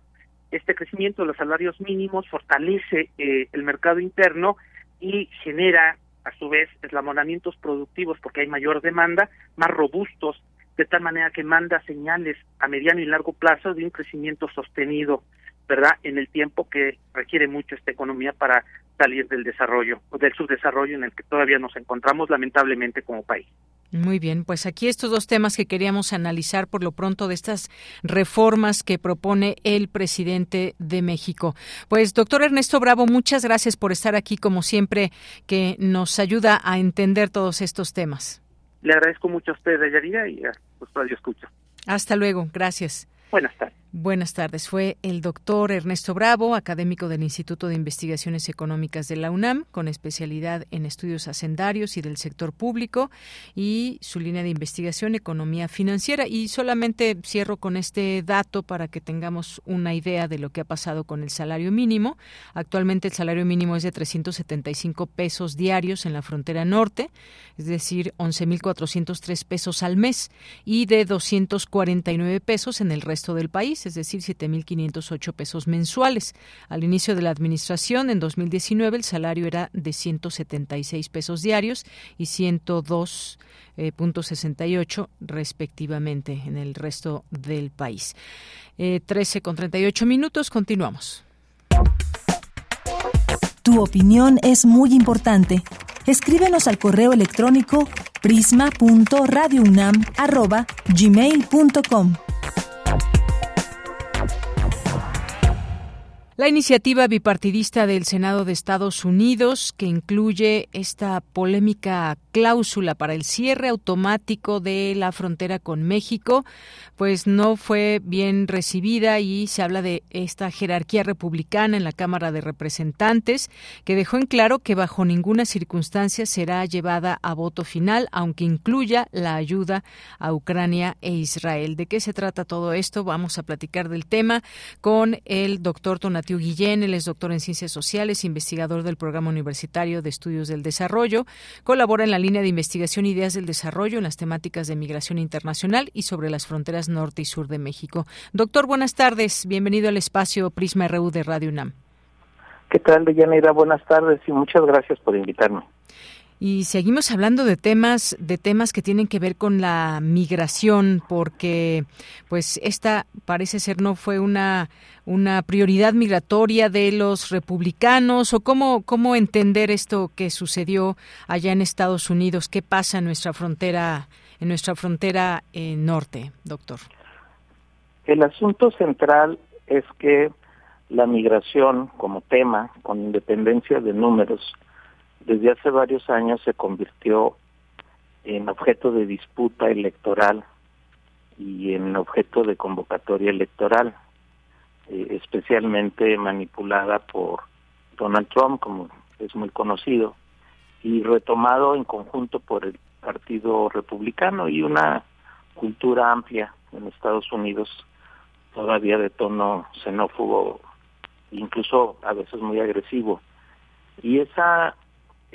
este crecimiento de los salarios mínimos fortalece eh, el mercado interno y genera a su vez eslamonamientos productivos porque hay mayor demanda, más robustos, de tal manera que manda señales a mediano y largo plazo de un crecimiento sostenido, ¿verdad? En el tiempo que requiere mucho esta economía para salir del desarrollo o del subdesarrollo en el que todavía nos encontramos lamentablemente como país. Muy bien, pues aquí estos dos temas que queríamos analizar por lo pronto de estas reformas que propone el presidente de México. Pues doctor Ernesto Bravo, muchas gracias por estar aquí como siempre, que nos ayuda a entender todos estos temas. Le agradezco mucho a usted, Yarida, y a los radio escucha. Hasta luego, gracias. Buenas tardes. Buenas tardes. Fue el doctor Ernesto Bravo, académico del Instituto de Investigaciones Económicas de la UNAM, con especialidad en estudios hacendarios y del sector público, y su línea de investigación, economía financiera. Y solamente cierro con este dato para que tengamos una idea de lo que ha pasado con el salario mínimo. Actualmente el salario mínimo es de 375 pesos diarios en la frontera norte, es decir, 11.403 pesos al mes, y de 249 pesos en el resto del país es decir, 7.508 pesos mensuales. Al inicio de la administración, en 2019, el salario era de 176 pesos diarios y 102.68 eh, respectivamente en el resto del país. Eh, 13 con 38 minutos, continuamos. Tu opinión es muy importante. Escríbenos al correo electrónico prisma.radiounam@gmail.com. La iniciativa bipartidista del Senado de Estados Unidos, que incluye esta polémica cláusula para el cierre automático de la frontera con México, pues no fue bien recibida y se habla de esta jerarquía republicana en la Cámara de Representantes, que dejó en claro que bajo ninguna circunstancia será llevada a voto final, aunque incluya la ayuda a Ucrania e Israel. ¿De qué se trata todo esto? Vamos a platicar del tema con el doctor Tonatiuh Tapatío Guillén, él es doctor en Ciencias Sociales, investigador del Programa Universitario de Estudios del Desarrollo, colabora en la línea de investigación Ideas del Desarrollo en las temáticas de migración internacional y sobre las fronteras norte y sur de México. Doctor, buenas tardes, bienvenido al espacio Prisma RU de Radio UNAM. ¿Qué tal, Deyanira? Buenas tardes y muchas gracias por invitarme. Y seguimos hablando de temas, de temas que tienen que ver con la migración, porque pues esta parece ser no fue una, una prioridad migratoria de los republicanos, o cómo, cómo entender esto que sucedió allá en Estados Unidos, qué pasa en nuestra frontera, en nuestra frontera eh, norte, doctor. El asunto central es que la migración como tema, con independencia de números, desde hace varios años se convirtió en objeto de disputa electoral y en objeto de convocatoria electoral, eh, especialmente manipulada por Donald Trump, como es muy conocido, y retomado en conjunto por el Partido Republicano y una cultura amplia en Estados Unidos, todavía de tono xenófobo, incluso a veces muy agresivo. Y esa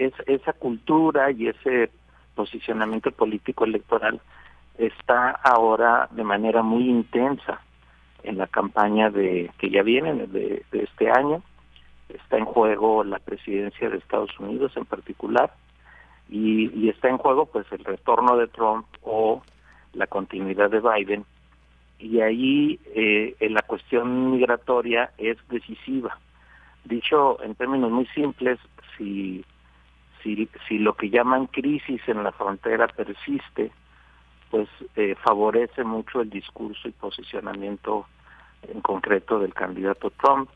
es, esa cultura y ese posicionamiento político electoral está ahora de manera muy intensa en la campaña de que ya viene de, este año. Está en juego la presidencia de Estados Unidos en particular y, y está en juego pues el retorno de Trump o la continuidad de Biden y ahí eh, la cuestión migratoria es decisiva. Dicho en términos muy simples, si si, si lo que llaman crisis en la frontera persiste, pues eh, favorece mucho el discurso y posicionamiento en concreto del candidato Trump.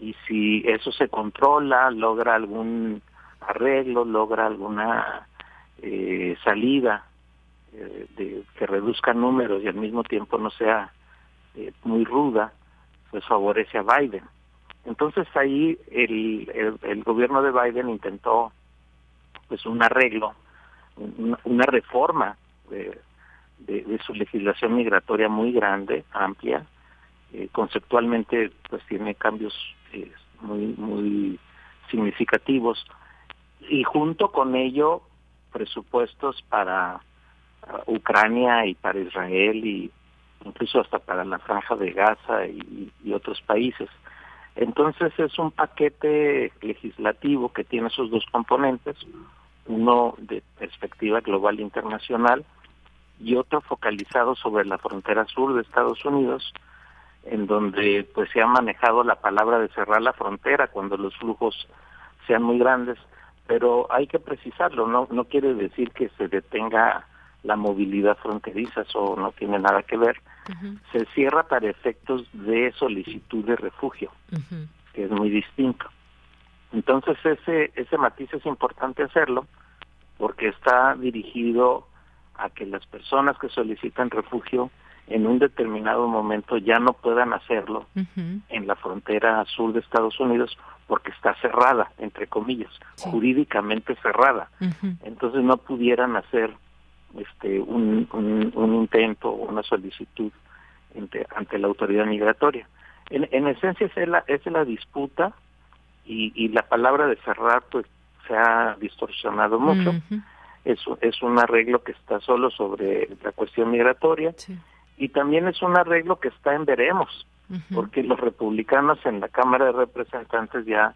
Y si eso se controla, logra algún arreglo, logra alguna eh, salida eh, de que reduzca números y al mismo tiempo no sea muy ruda, pues favorece a Biden. Entonces ahí el, el gobierno de Biden intentó pues un arreglo, una, reforma de, su legislación migratoria muy grande, amplia, eh, conceptualmente pues tiene cambios eh, muy muy significativos y junto con ello presupuestos para uh, Ucrania y para Israel y incluso hasta para la franja de Gaza y, otros países. Entonces es un paquete legislativo que tiene esos dos componentes, uno de perspectiva global internacional y otro focalizado sobre la frontera sur de Estados Unidos, en donde pues se ha manejado la palabra de cerrar la frontera cuando los flujos sean muy grandes, pero hay que precisarlo, no no quiere decir que se detenga la movilidad fronteriza, eso no tiene nada que ver. Se cierra para efectos de solicitud de refugio, que es muy distinto. Entonces ese ese matiz es importante hacerlo porque está dirigido a que las personas que solicitan refugio en un determinado momento ya no puedan hacerlo en la frontera sur de Estados Unidos porque está cerrada, entre comillas, jurídicamente cerrada. Entonces no pudieran hacer este un, un, intento o una solicitud ante, la autoridad migratoria. En, en esencia es la, es la disputa y, y la palabra de cerrar pues se ha distorsionado mucho. es, es un arreglo que está solo sobre la cuestión migratoria y también es un arreglo que está en veremos, porque los republicanos en la Cámara de Representantes ya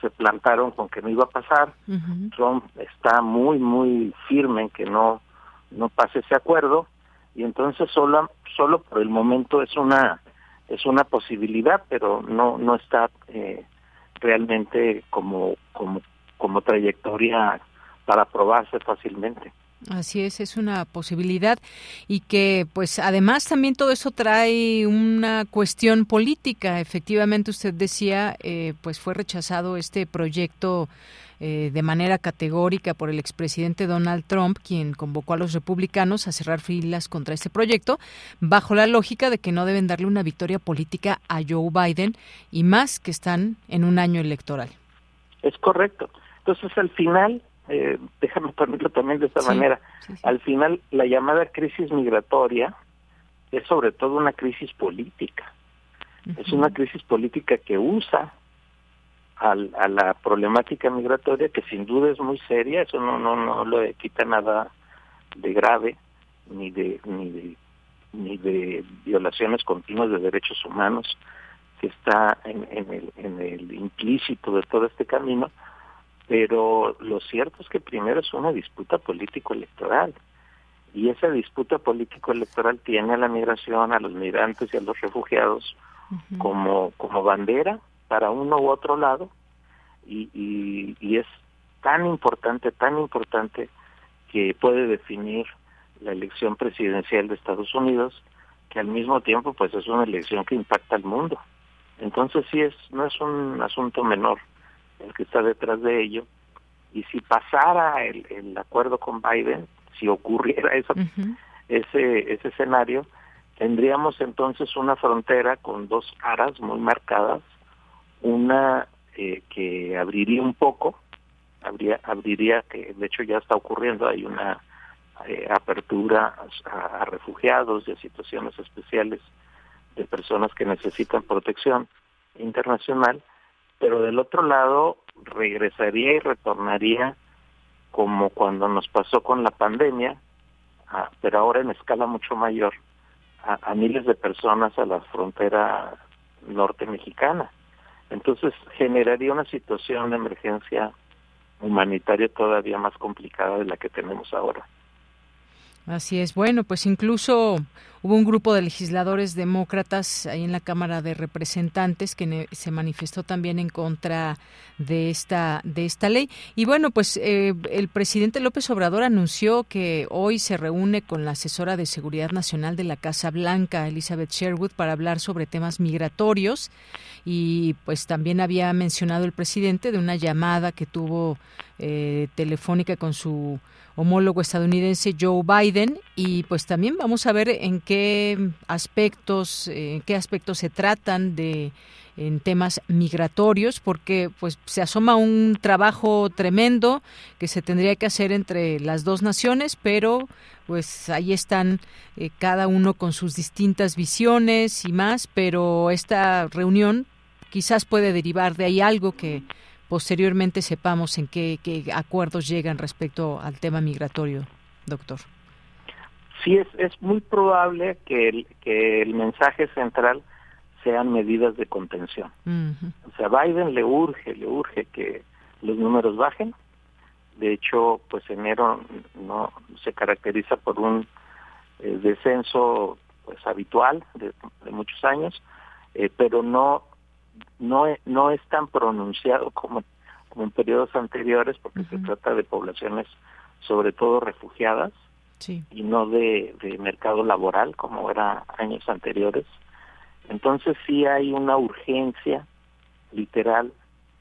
se plantaron con que no iba a pasar. Trump está muy, muy firme en que no, no pase ese acuerdo y entonces solo, solo por el momento es una es una posibilidad, pero no no está eh, realmente como como como trayectoria para aprobarse fácilmente. Así es, es una posibilidad y que pues además también todo eso trae una cuestión política. Efectivamente usted decía, eh, pues fue rechazado este proyecto eh, de manera categórica por el expresidente Donald Trump, quien convocó a los republicanos a cerrar filas contra este proyecto, bajo la lógica de que no deben darle una victoria política a Joe Biden y más que están en un año electoral. Es correcto. Entonces, al final, eh, déjame ponerlo también de esta manera, al final la llamada crisis migratoria es sobre todo una crisis política. Es una crisis política que usa al, a la problemática migratoria, que sin duda es muy seria, eso no, no, no le quita nada de grave, ni de, ni de, ni de violaciones continuas de derechos humanos, que está en, en, el, en el implícito de todo este camino, pero lo cierto es que primero es una disputa político-electoral y esa disputa político-electoral tiene a la migración, a los migrantes y a los refugiados como, como bandera para uno u otro lado y, y, y es tan importante, tan importante que puede definir la elección presidencial de Estados Unidos, que al mismo tiempo pues es una elección que impacta al mundo. Entonces sí es no es un asunto menor el que está detrás de ello y si pasara el, el acuerdo con Biden, si ocurriera eso, ese ese escenario, tendríamos entonces una frontera con dos caras muy marcadas, una eh, que abriría un poco, abriría, que de hecho ya está ocurriendo, hay una eh, apertura a, refugiados y a situaciones especiales de personas que necesitan protección internacional, pero del otro lado regresaría y retornaría como cuando nos pasó con la pandemia, pero ahora en escala mucho mayor, a, miles de personas a la frontera norte mexicana. Entonces generaría una situación de emergencia humanitaria todavía más complicada de la que tenemos ahora. Así es. Bueno, pues incluso hubo un grupo de legisladores demócratas ahí en la Cámara de Representantes que se manifestó también en contra de esta de esta ley. Y bueno, pues eh, el presidente López Obrador anunció que hoy se reúne con la asesora de seguridad nacional de la Casa Blanca, Elizabeth Sherwood, para hablar sobre temas migratorios. Y pues también había mencionado el presidente de una llamada que tuvo eh, telefónica con su homólogo estadounidense Joe Biden y pues también vamos a ver en qué aspectos en qué aspectos se tratan de en temas migratorios porque pues se asoma un trabajo tremendo que se tendría que hacer entre las dos naciones pero pues ahí están eh, cada uno con sus distintas visiones y más pero esta reunión quizás puede derivar de ahí algo que posteriormente sepamos en qué, acuerdos llegan respecto al tema migratorio, doctor. Sí, es, es muy probable que el, que el mensaje central sean medidas de contención. O sea, Biden le urge, le urge que los números bajen. De hecho, pues enero no se caracteriza por un eh, descenso pues habitual de, muchos años, eh, pero no no, no es tan pronunciado como, como en periodos anteriores porque se trata de poblaciones sobre todo refugiadas y no de, de mercado laboral como era años anteriores. Entonces sí hay una urgencia literal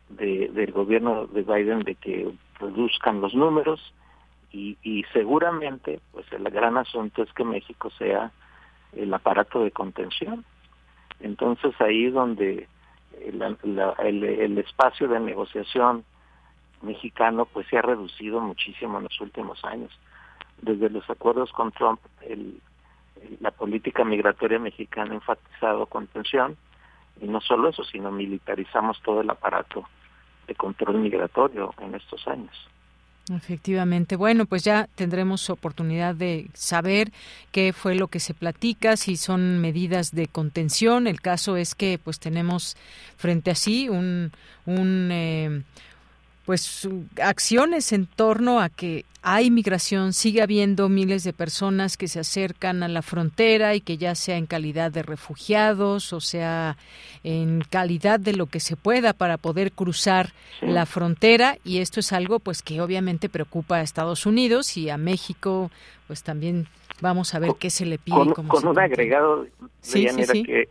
de, del gobierno de Biden de que produzcan los números y, y seguramente pues el gran asunto es que México sea el aparato de contención. Entonces ahí es donde el, espacio de negociación mexicano pues se ha reducido muchísimo en los últimos años. Desde los acuerdos con Trump, el, la política migratoria mexicana ha enfatizado contención y no solo eso, sino militarizamos todo el aparato de control migratorio en estos años. Efectivamente. Bueno, pues ya tendremos oportunidad de saber qué fue lo que se platica, si son medidas de contención. El caso es que pues tenemos frente a sí un, un eh, pues acciones en torno a que hay migración, sigue habiendo miles de personas que se acercan a la frontera y que ya sea en calidad de refugiados o sea en calidad de lo que se pueda para poder cruzar la frontera. Y esto es algo pues que obviamente preocupa a Estados Unidos y a México pues también vamos a ver qué se le pide con, con un agregado de que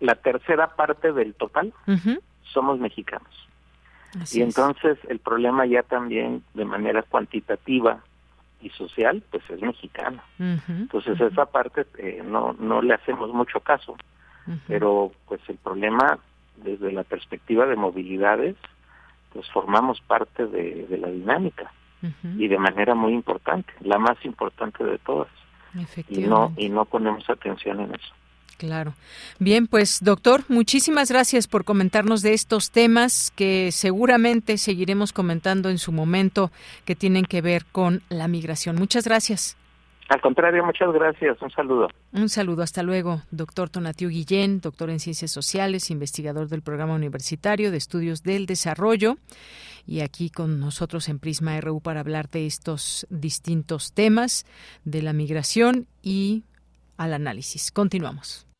la tercera parte del total somos mexicanos y entonces el problema ya también de manera cuantitativa y social, pues es mexicano. entonces esa parte eh, no, no le hacemos mucho caso, pero pues el problema desde la perspectiva de movilidades, pues formamos parte de, de la dinámica. Y de manera muy importante, la más importante de todas. Y no, y no ponemos atención en eso. Claro. Bien, pues doctor, muchísimas gracias por comentarnos de estos temas que seguramente seguiremos comentando en su momento que tienen que ver con la migración. Muchas gracias. Al contrario, muchas gracias. Un saludo. Un saludo. Hasta luego, doctor Tonatiu Guillén, doctor en Ciencias Sociales, investigador del Programa Universitario de Estudios del Desarrollo. Y aquí con nosotros en Prisma RU para hablar de estos distintos temas de la migración y al análisis. Continuamos.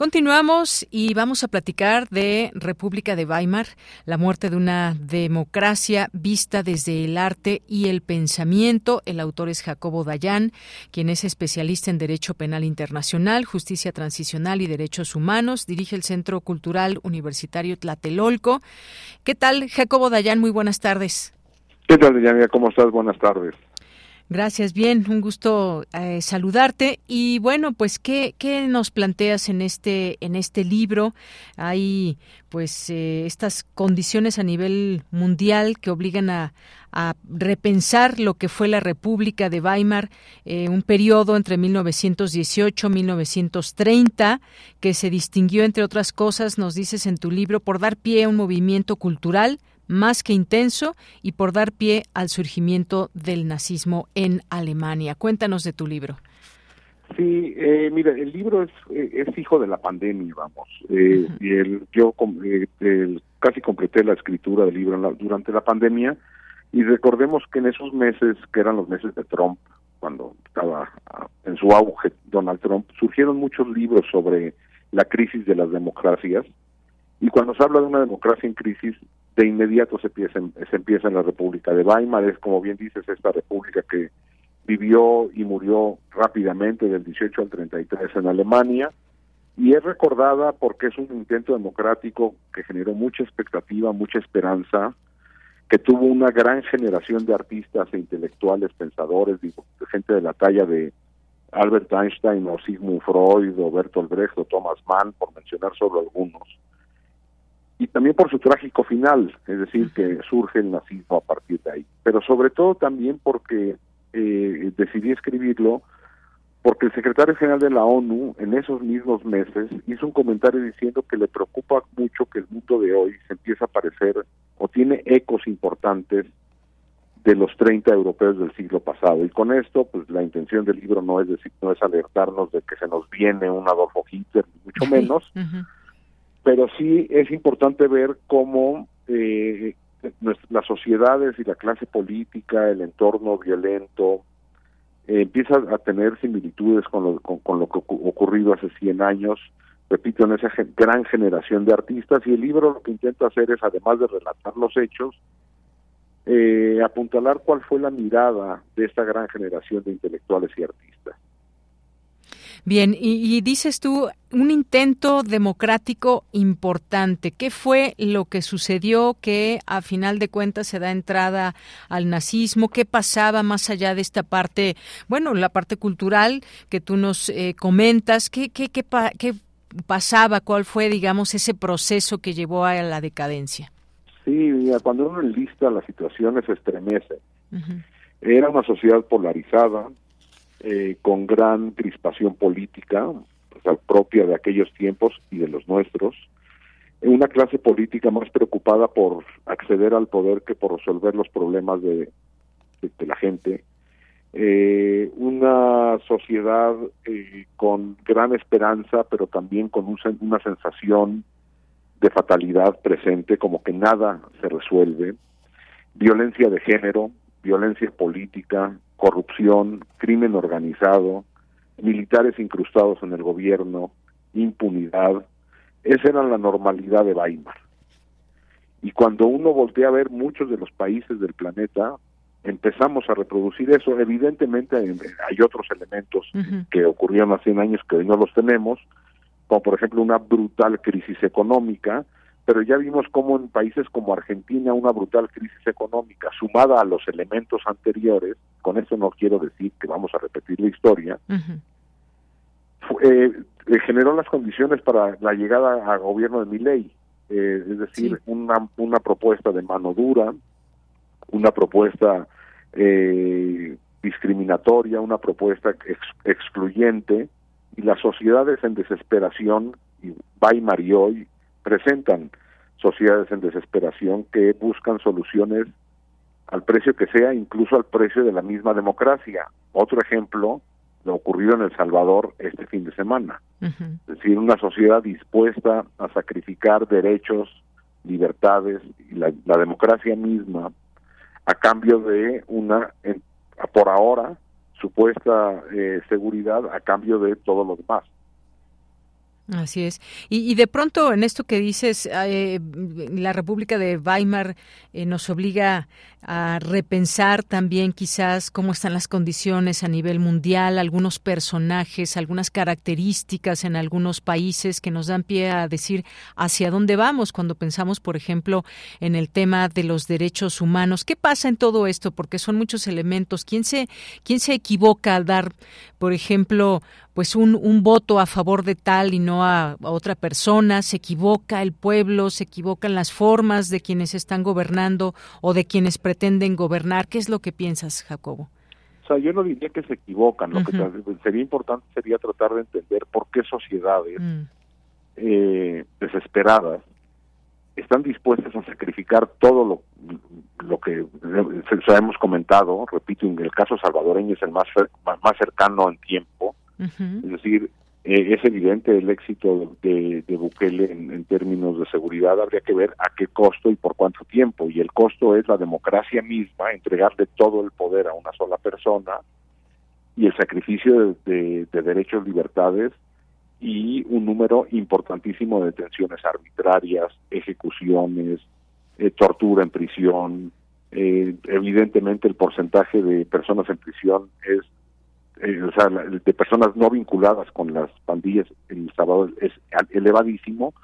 Continuamos y vamos a platicar de República de Weimar, la muerte de una democracia vista desde el arte y el pensamiento. El autor es Jacobo Dayan, quien es especialista en Derecho Penal Internacional, Justicia Transicional y Derechos Humanos. Dirige el Centro Cultural Universitario Tlatelolco. ¿Qué tal, Jacobo Dayan? Muy buenas tardes. ¿Qué tal, Diana? ¿Cómo estás? Buenas tardes. Gracias, bien, un gusto eh, saludarte y bueno, pues qué, qué nos planteas en este en este libro. Hay pues eh, estas condiciones a nivel mundial que obligan a, a repensar lo que fue la República de Weimar, eh, un periodo entre 1918 y 1930 que se distinguió entre otras cosas, nos dices en tu libro, por dar pie a un movimiento cultural más que intenso y por dar pie al surgimiento del nazismo en Alemania. Cuéntanos de tu libro. Sí, eh, mira, el libro es, eh, es hijo de la pandemia, vamos. Eh, y el, yo eh, casi completé la escritura del libro durante la pandemia y recordemos que en esos meses, que eran los meses de Trump, cuando estaba ah, en su auge Donald Trump, surgieron muchos libros sobre la crisis de las democracias. Y cuando se habla de una democracia en crisis, de inmediato se empieza, se empieza en la República de Weimar, es como bien dices, esta república que vivió y murió rápidamente del 18 al 33 en Alemania. Y es recordada porque es un intento democrático que generó mucha expectativa, mucha esperanza, que tuvo una gran generación de artistas e intelectuales, pensadores, de gente de la talla de Albert Einstein o Sigmund Freud o Bertolt Brecht o Thomas Mann, por mencionar solo algunos y también por su trágico final, es decir, que surge el nazismo a partir de ahí. Pero sobre todo también porque eh, decidí escribirlo, porque el secretario general de la ONU en esos mismos meses hizo un comentario diciendo que le preocupa mucho que el mundo de hoy se empieza a parecer o tiene ecos importantes de los 30 europeos del siglo pasado. Y con esto, pues la intención del libro no es decir, no es alertarnos de que se nos viene un Adolfo Hitler, mucho menos, pero sí es importante ver cómo eh, las sociedades y la clase política, el entorno violento, eh, empieza a tener similitudes con lo, con, lo que ocurrido hace 100 años, repito, en esa gran generación de artistas, y el libro lo que intenta hacer es, además de relatar los hechos, eh, apuntalar cuál fue la mirada de esta gran generación de intelectuales y artistas. Bien, y, dices tú un intento democrático importante. ¿Qué fue lo que sucedió que a final de cuentas se da entrada al nazismo? ¿Qué pasaba más allá de esta parte, bueno, la parte cultural que tú nos eh, comentas? ¿Qué, qué, qué, qué pasaba? ¿Cuál fue, digamos, ese proceso que llevó a la decadencia? Sí, cuando uno enlista las situaciones se estremece. Era una sociedad polarizada, eh, con gran crispación política, propia de aquellos tiempos y de los nuestros, una clase política más preocupada por acceder al poder que por resolver los problemas de, la gente, eh, una sociedad eh, con gran esperanza, pero también con una sensación de fatalidad presente, como que nada se resuelve, violencia de género, violencia política, corrupción, crimen organizado, militares incrustados en el gobierno, impunidad. Esa era la normalidad de Weimar. Y cuando uno voltea a ver muchos de los países del planeta, empezamos a reproducir eso. Evidentemente hay otros elementos que ocurrieron hace 100 años que hoy no los tenemos, como por ejemplo una brutal crisis económica, pero ya vimos cómo en países como Argentina una brutal crisis económica sumada a los elementos anteriores, con eso no quiero decir que vamos a repetir la historia, eh, generó las condiciones para la llegada al gobierno de Milei. eh, es decir, una, una propuesta de mano dura, una propuesta eh, discriminatoria, una propuesta excluyente, y las sociedades en desesperación, y Weimar y hoy presentan sociedades en desesperación que buscan soluciones al precio que sea, incluso al precio de la misma democracia. Otro ejemplo, lo ocurrido en El Salvador este fin de semana. Es decir, una sociedad dispuesta a sacrificar derechos, libertades y la, democracia misma a cambio de una, por ahora, supuesta eh, seguridad a cambio de todo lo demás. Así es. Y, de pronto, en esto que dices, eh, la República de Weimar eh, nos obliga a repensar también quizás cómo están las condiciones a nivel mundial, algunos personajes, algunas características en algunos países que nos dan pie a decir hacia dónde vamos cuando pensamos, por ejemplo, en el tema de los derechos humanos. ¿Qué pasa en todo esto? Porque son muchos elementos. ¿Quién se, quién se equivoca al dar, por ejemplo, pues un, un voto a favor de tal y no a, a otra persona? ¿Se equivoca el pueblo? ¿Se equivocan las formas de quienes están gobernando o de quienes pretenden gobernar. ¿Qué es lo que piensas, Jacobo? O sea, yo no diría que se equivocan. Lo que sería importante sería tratar de entender por qué sociedades mm. eh, desesperadas están dispuestas a sacrificar todo lo, lo que se, hemos comentado, repito, en el caso salvadoreño es el más, más cercano en tiempo, es decir, eh, es evidente el éxito de, Bukele en, términos de seguridad, habría que ver a qué costo y por cuánto tiempo. Y el costo es la democracia misma, entregarle todo el poder a una sola persona y el sacrificio de, derechos, libertades y un número importantísimo de detenciones arbitrarias, ejecuciones, eh, tortura en prisión. Eh, evidentemente el porcentaje de personas en prisión es eh, o sea, de personas no vinculadas con las pandillas en El Salvador es elevadísimo,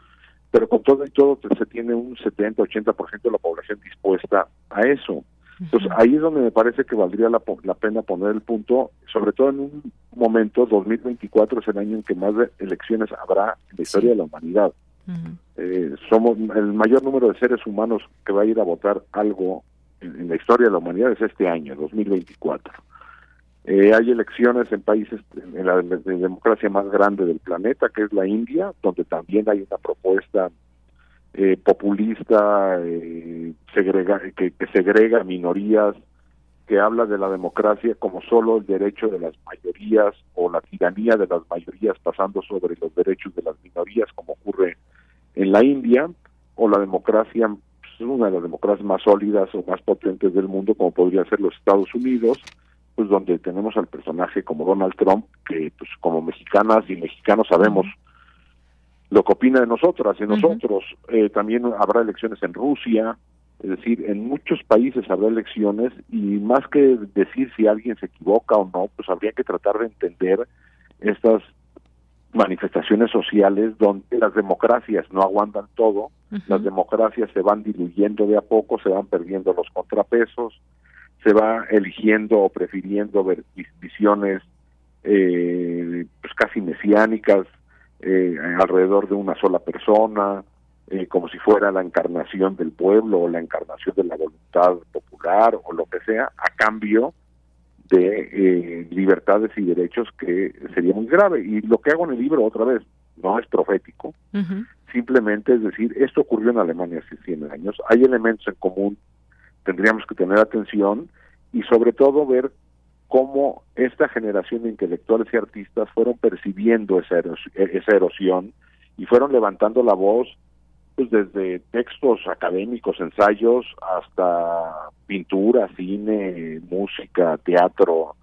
pero con todo y todo se tiene un 70-80% de la población dispuesta a eso. Entonces ahí es donde me parece que valdría la, pena poner el punto, sobre todo en un momento, 2024 es el año en que más elecciones habrá en la historia de la humanidad. eh, somos el mayor número de seres humanos que va a ir a votar algo en, en la historia de la humanidad es este año, 2024. Eh, hay elecciones en países, en la democracia más grande del planeta, que es la India, donde también hay una propuesta eh, populista eh, segrega, que, que segrega minorías, que habla de la democracia como solo el derecho de las mayorías o la tiranía de las mayorías pasando sobre los derechos de las minorías, como ocurre en la India, o la democracia, pues, una de las democracias más sólidas o más potentes del mundo, como podría ser los Estados Unidos, pues donde tenemos al personaje como Donald Trump, que pues como mexicanas y mexicanos sabemos lo que opina de nosotras y nosotros. Eh, también habrá elecciones en Rusia, es decir, en muchos países habrá elecciones y más que decir si alguien se equivoca o no, pues habría que tratar de entender estas manifestaciones sociales donde las democracias no aguantan todo, las democracias se van diluyendo de a poco, se van perdiendo los contrapesos, se va eligiendo o prefiriendo ver visiones eh, pues casi mesiánicas eh, alrededor de una sola persona, eh, como si fuera la encarnación del pueblo o la encarnación de la voluntad popular o lo que sea, a cambio de libertades y derechos que sería muy grave. Y lo que hago en el libro, otra vez, no es profético, simplemente es decir, esto ocurrió en Alemania hace 100 años, hay elementos en común tendríamos que tener atención y sobre todo ver cómo esta generación de intelectuales y artistas fueron percibiendo esa, esa erosión y fueron levantando la voz pues desde textos académicos, ensayos, hasta pintura, cine, música, teatro,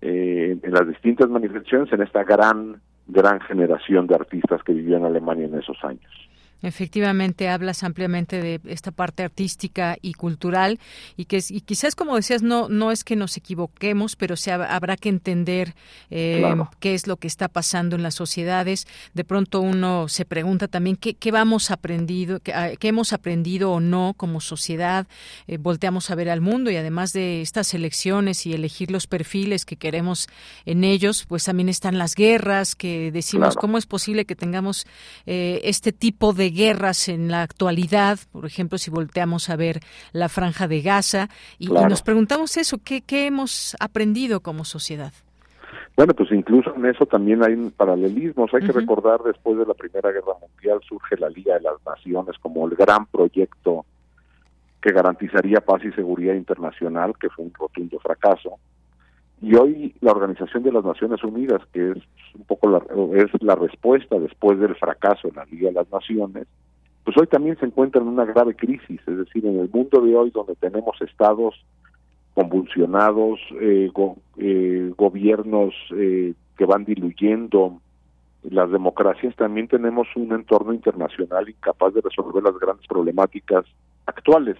eh, en las distintas manifestaciones en esta gran, gran generación de artistas que vivió en Alemania en esos años. Efectivamente, hablas ampliamente de esta parte artística y cultural y que y quizás, como decías, no no es que nos equivoquemos, pero se habrá que entender eh, qué es lo que está pasando en las sociedades. De pronto uno se pregunta también qué, qué vamos aprendido, qué, ah, qué, hemos aprendido o no como sociedad. Eh, volteamos a ver al mundo y además de estas elecciones y elegir los perfiles que queremos en ellos, pues también están las guerras que decimos cómo es posible que tengamos eh, este tipo de de guerras en la actualidad, por ejemplo, si volteamos a ver la franja de Gaza, y, nos preguntamos eso, ¿qué, ¿qué hemos aprendido como sociedad? Bueno, pues incluso en eso también hay paralelismos. Hay que recordar, después de la Primera Guerra Mundial surge la Liga de las Naciones como el gran proyecto que garantizaría paz y seguridad internacional, que fue un rotundo fracaso. Y hoy la Organización de las Naciones Unidas, que es un poco la, es la respuesta después del fracaso en la Liga de las Naciones, pues hoy también se encuentra en una grave crisis, es decir, en el mundo de hoy donde tenemos estados convulsionados, eh, eh, gobiernos eh, que van diluyendo las democracias, también tenemos un entorno internacional incapaz de resolver las grandes problemáticas actuales.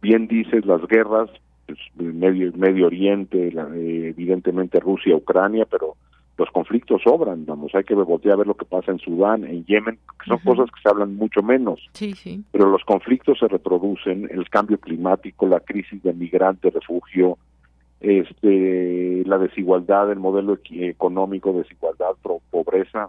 Bien dices, las guerras, pues, Medio, Medio Oriente, eh, evidentemente Rusia, Ucrania, pero los conflictos sobran, vamos, hay que voltear a ver lo que pasa en Sudán, en Yemen, que son cosas que se hablan mucho menos. Sí, sí. Pero los conflictos se reproducen, el cambio climático, la crisis de migrantes, refugio, este, la desigualdad, el modelo económico, desigualdad, pobreza,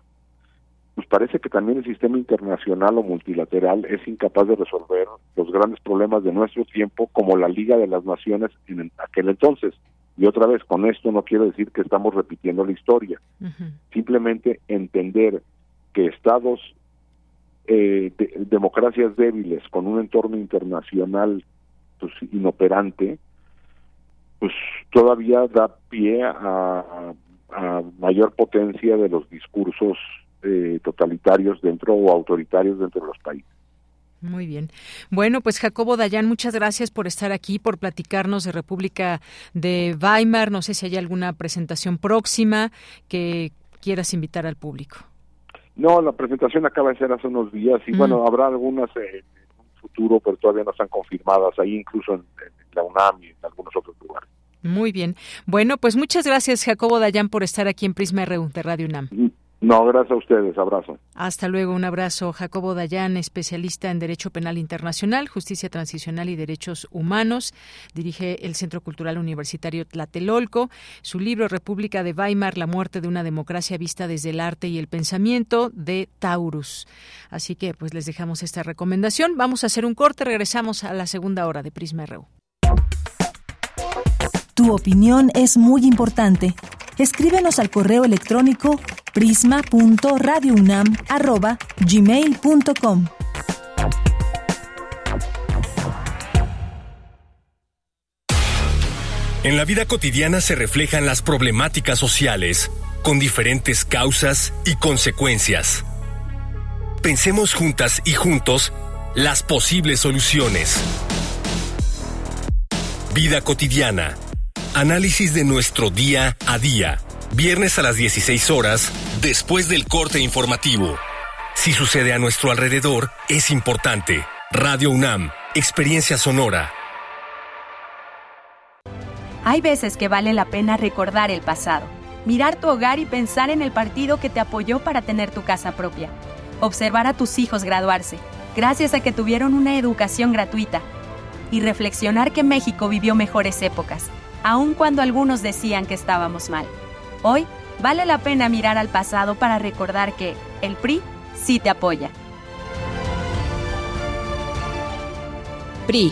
pues parece que también el sistema internacional o multilateral es incapaz de resolver los grandes problemas de nuestro tiempo, como la Liga de las Naciones en aquel entonces. Y otra vez, con esto no quiero decir que estamos repitiendo la historia, simplemente entender que estados, eh, democracias débiles con un entorno internacional pues, inoperante, pues todavía da pie a, a mayor potencia de los discursos eh, totalitarios dentro o autoritarios dentro de los países. Muy bien. Bueno, pues Jacobo Dayan, muchas gracias por estar aquí, por platicarnos de República de Weimar. No sé si hay alguna presentación próxima que quieras invitar al público. No, la presentación acaba de ser hace unos días y bueno, habrá algunas en un futuro, pero todavía no están confirmadas, ahí incluso en, la UNAM y en algunos otros lugares. Muy bien. Bueno, pues muchas gracias Jacobo Dayan por estar aquí en Prisma RU de Radio UNAM. Mm, no, gracias a ustedes. Abrazo. Hasta luego. Un abrazo. Jacobo Dayan, especialista en Derecho Penal Internacional, Justicia Transicional y Derechos Humanos. Dirige el Centro Cultural Universitario Tlatelolco. Su libro República de Weimar, la muerte de una democracia vista desde el arte y el pensamiento de Taurus. Así que pues les dejamos esta recomendación. Vamos a hacer un corte. Regresamos a la segunda hora de Prisma RU. Tu opinión es muy importante. Escríbenos al correo electrónico prisma.radiounam@gmail.com. En la vida cotidiana se reflejan las problemáticas sociales, con diferentes causas y consecuencias. Pensemos juntas y juntos las posibles soluciones. Vida cotidiana Análisis de nuestro día a día. Viernes a las 16 horas, después del corte informativo. Si sucede a nuestro alrededor, es importante. Radio UNAM, Experiencia Sonora. Hay veces que vale la pena recordar el pasado, mirar tu hogar y pensar en el partido que te apoyó para tener tu casa propia, observar a tus hijos graduarse, gracias a que tuvieron una educación gratuita, y reflexionar que México vivió mejores épocas aun cuando algunos decían que estábamos mal. Hoy vale la pena mirar al pasado para recordar que el PRI sí te apoya. PRI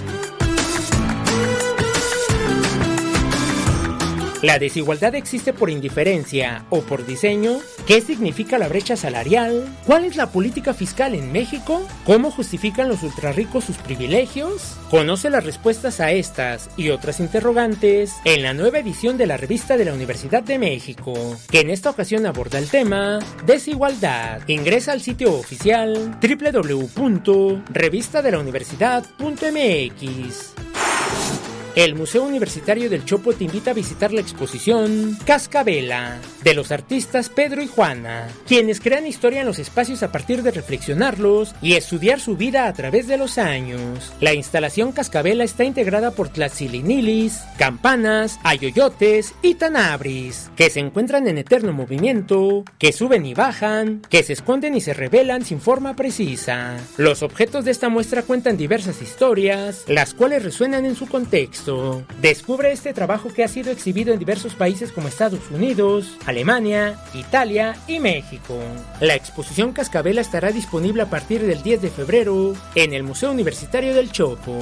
¿La desigualdad existe por indiferencia o por diseño? ¿Qué significa la brecha salarial? ¿Cuál es la política fiscal en México? ¿Cómo justifican los ultrarricos sus privilegios? Conoce las respuestas a estas y otras interrogantes en la nueva edición de la revista de la Universidad de México, que en esta ocasión aborda el tema Desigualdad. Ingresa al sitio oficial www.revistadelauniversidad.mx. El Museo Universitario del Chopo te invita a visitar la exposición Cascabela de los artistas Pedro y Juana, quienes crean historia en los espacios a partir de reflexionarlos y estudiar su vida a través de los años. La instalación Cascabela está integrada por Tlazilinilis, campanas, ayoyotes y tanabris, que se encuentran en eterno movimiento, que suben y bajan, que se esconden y se revelan sin forma precisa. Los objetos de esta muestra cuentan diversas historias, las cuales resuenan en su contexto. Descubre este trabajo que ha sido exhibido en diversos países como Estados Unidos, Alemania, Italia y México. La exposición Cascabela estará disponible a partir del 10 de febrero en el Museo Universitario del Chopo.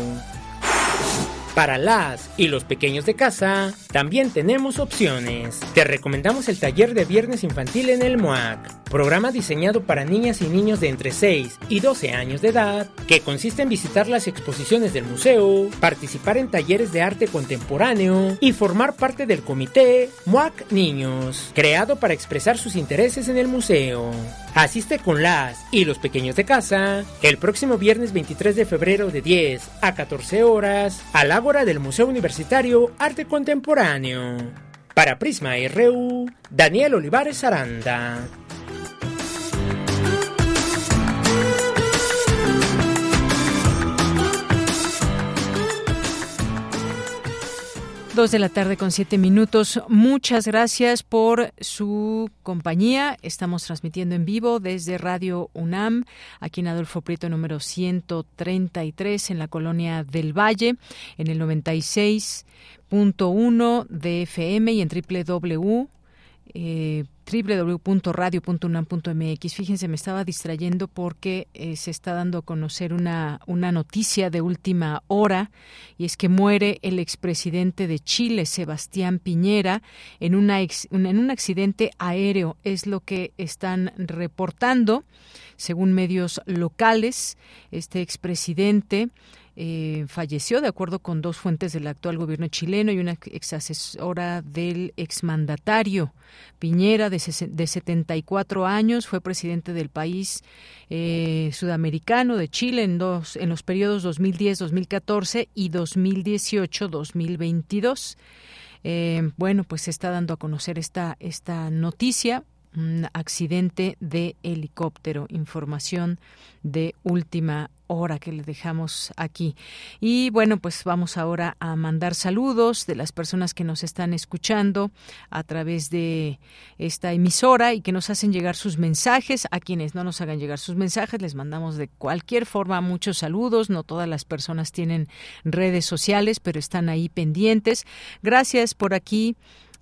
Para las y los pequeños de casa, también tenemos opciones. Te recomendamos el taller de viernes infantil en el MOAC, programa diseñado para niñas y niños de entre 6 y 12 años de edad, que consiste en visitar las exposiciones del museo, participar en talleres de arte contemporáneo y formar parte del comité MOAC Niños, creado para expresar sus intereses en el museo. Asiste con las y los pequeños de casa el próximo viernes 23 de febrero de 10 a 14 horas al Ágora del Museo Universitario Arte Contemporáneo. Para Prisma RU, Daniel Olivares Aranda. Dos de la tarde con siete minutos. Muchas gracias por su compañía. Estamos transmitiendo en vivo desde Radio UNAM, aquí en Adolfo Prieto número 133, en la colonia del Valle, en el 96.1 de FM y en www. Eh, www.radio.unam.mx. Fíjense, me estaba distrayendo porque eh, se está dando a conocer una, una noticia de última hora y es que muere el expresidente de Chile, Sebastián Piñera, en, una en un accidente aéreo. Es lo que están reportando, según medios locales. Este expresidente eh, falleció, de acuerdo con dos fuentes del actual gobierno chileno y una ex asesora del exmandatario. Piñera, de, de 74 años, fue presidente del país eh, sudamericano de Chile en, dos, en los periodos 2010-2014 y 2018-2022. Eh, bueno, pues se está dando a conocer esta, esta noticia un accidente de helicóptero. Información de última hora que le dejamos aquí. Y bueno, pues vamos ahora a mandar saludos de las personas que nos están escuchando a través de esta emisora y que nos hacen llegar sus mensajes. A quienes no nos hagan llegar sus mensajes, les mandamos de cualquier forma muchos saludos. No todas las personas tienen redes sociales, pero están ahí pendientes. Gracias por aquí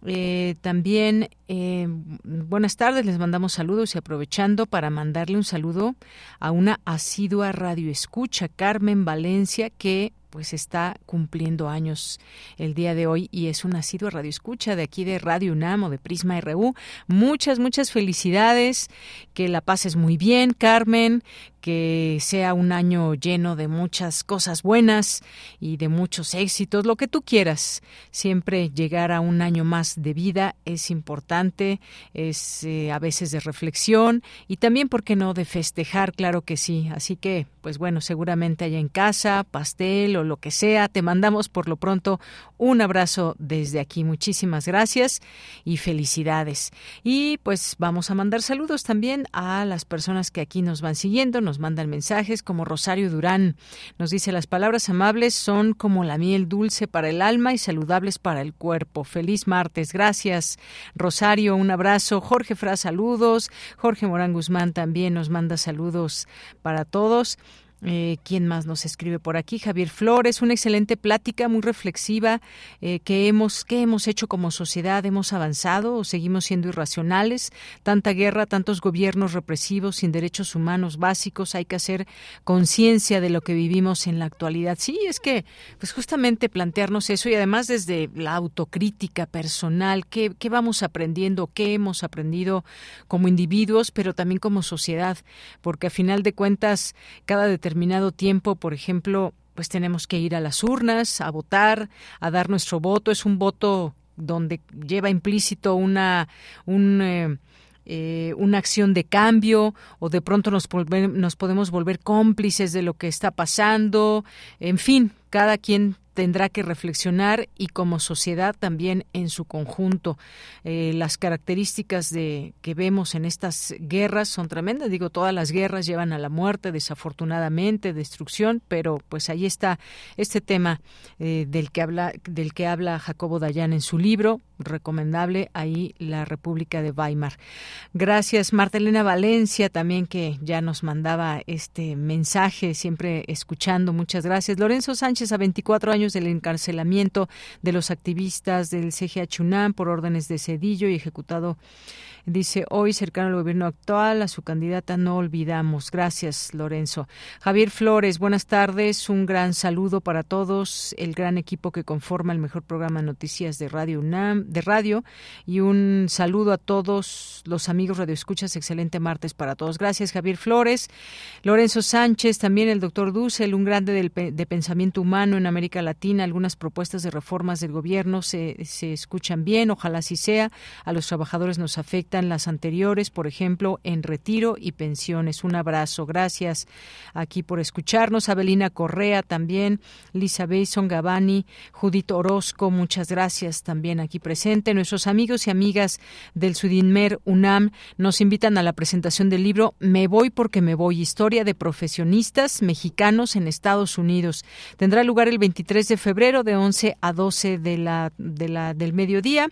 Eh, también, eh, buenas tardes, les mandamos saludos y aprovechando para mandarle un saludo a una asidua radio escucha, Carmen Valencia, que pues está cumpliendo años el día de hoy y es un nacido radio escucha de aquí de Radio UNAM o de Prisma RU. Muchas, muchas felicidades, que la pases muy bien, Carmen, que sea un año lleno de muchas cosas buenas y de muchos éxitos, lo que tú quieras. Siempre llegar a un año más de vida es importante, es eh, a veces de reflexión y también, ¿por qué no?, de festejar, claro que sí. Así que, pues bueno, seguramente allá en casa, pastel o lo que sea, te mandamos por lo pronto un abrazo desde aquí. Muchísimas gracias y felicidades. Y pues vamos a mandar saludos también a las personas que aquí nos van siguiendo, nos mandan mensajes, como Rosario Durán. Nos dice, las palabras amables son como la miel dulce para el alma y saludables para el cuerpo. Feliz martes. Gracias, Rosario. Un abrazo. Jorge Fra, saludos. Jorge Morán Guzmán también nos manda saludos para todos. Eh, ¿Quién más nos escribe por aquí? Javier Flores, una excelente plática, muy reflexiva, eh, que hemos, ¿qué hemos hecho como sociedad? ¿Hemos avanzado o seguimos siendo irracionales? Tanta guerra, tantos gobiernos represivos, sin derechos humanos básicos, hay que hacer conciencia de lo que vivimos en la actualidad. Sí, es que, pues justamente plantearnos eso y además desde la autocrítica personal, ¿qué, qué vamos aprendiendo? ¿Qué hemos aprendido como individuos, pero también como sociedad? Porque a final de cuentas, cada determinado tiempo, por ejemplo, pues tenemos que ir a las urnas, a votar, a dar nuestro voto. Es un voto donde lleva implícito una, un, eh, eh, una acción de cambio o de pronto nos, nos podemos volver cómplices de lo que está pasando. En fin, cada quien tendrá que reflexionar y como sociedad también en su conjunto. Eh, las características de que vemos en estas guerras son tremendas. Digo, todas las guerras llevan a la muerte, desafortunadamente, destrucción, pero pues ahí está este tema eh, del que habla del que habla Jacobo Dayan en su libro recomendable ahí la República de Weimar. Gracias Marta Elena Valencia también que ya nos mandaba este mensaje siempre escuchando. Muchas gracias. Lorenzo Sánchez a 24 años del encarcelamiento de los activistas del CGH UNAM por órdenes de Cedillo y ejecutado Dice, hoy cercano al gobierno actual, a su candidata no olvidamos. Gracias, Lorenzo. Javier Flores, buenas tardes. Un gran saludo para todos, el gran equipo que conforma el mejor programa de noticias de Radio UNAM, de radio. Y un saludo a todos los amigos Radio Escuchas. Excelente martes para todos. Gracias, Javier Flores. Lorenzo Sánchez, también el doctor Dussel, un grande del, de pensamiento humano en América Latina. Algunas propuestas de reformas del gobierno se, se escuchan bien. Ojalá así sea. A los trabajadores nos afecta las anteriores, por ejemplo, en retiro y pensiones. Un abrazo. Gracias aquí por escucharnos. Abelina Correa también, Lisa Bason Gavani, Judith Orozco, muchas gracias también aquí presente. Nuestros amigos y amigas del Sudinmer UNAM nos invitan a la presentación del libro Me voy porque me voy, historia de profesionistas mexicanos en Estados Unidos. Tendrá lugar el 23 de febrero de 11 a 12 de la, de la, del mediodía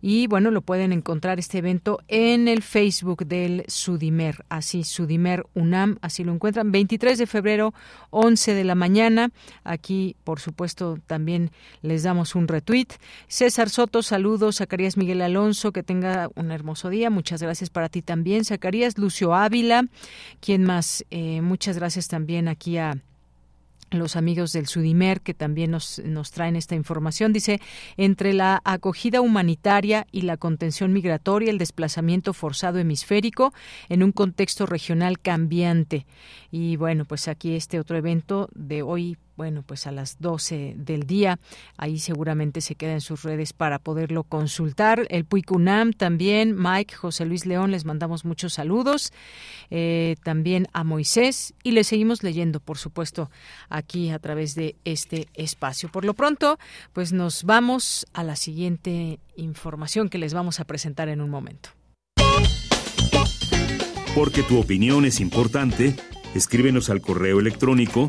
y bueno, lo pueden encontrar este evento en el Facebook del Sudimer, así Sudimer UNAM, así lo encuentran, 23 de febrero, 11 de la mañana. Aquí, por supuesto, también les damos un retweet. César Soto, saludos. Zacarías Miguel Alonso, que tenga un hermoso día. Muchas gracias para ti también, Zacarías. Lucio Ávila, ¿quién más? Eh, muchas gracias también aquí a los amigos del Sudimer que también nos, nos traen esta información. Dice, entre la acogida humanitaria y la contención migratoria, el desplazamiento forzado hemisférico en un contexto regional cambiante. Y bueno, pues aquí este otro evento de hoy bueno, pues a las 12 del día. Ahí seguramente se queda en sus redes para poderlo consultar. El Puicunam también, Mike, José Luis León, les mandamos muchos saludos. Eh, también a Moisés y le seguimos leyendo, por supuesto, aquí a través de este espacio. Por lo pronto, pues nos vamos a la siguiente información que les vamos a presentar en un momento. Porque tu opinión es importante, escríbenos al correo electrónico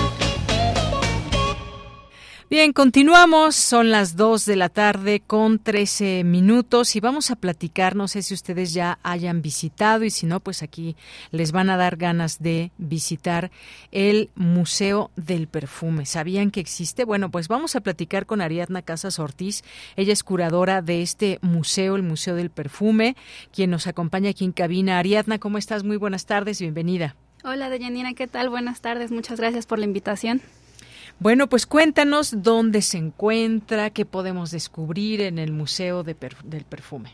Bien, continuamos. Son las 2 de la tarde con 13 minutos y vamos a platicar. No sé si ustedes ya hayan visitado y si no, pues aquí les van a dar ganas de visitar el Museo del Perfume. ¿Sabían que existe? Bueno, pues vamos a platicar con Ariadna Casas Ortiz. Ella es curadora de este museo, el Museo del Perfume, quien nos acompaña aquí en cabina. Ariadna, ¿cómo estás? Muy buenas tardes, bienvenida. Hola, Deyanira, ¿qué tal? Buenas tardes. Muchas gracias por la invitación. Bueno, pues cuéntanos dónde se encuentra, qué podemos descubrir en el Museo del Perfume.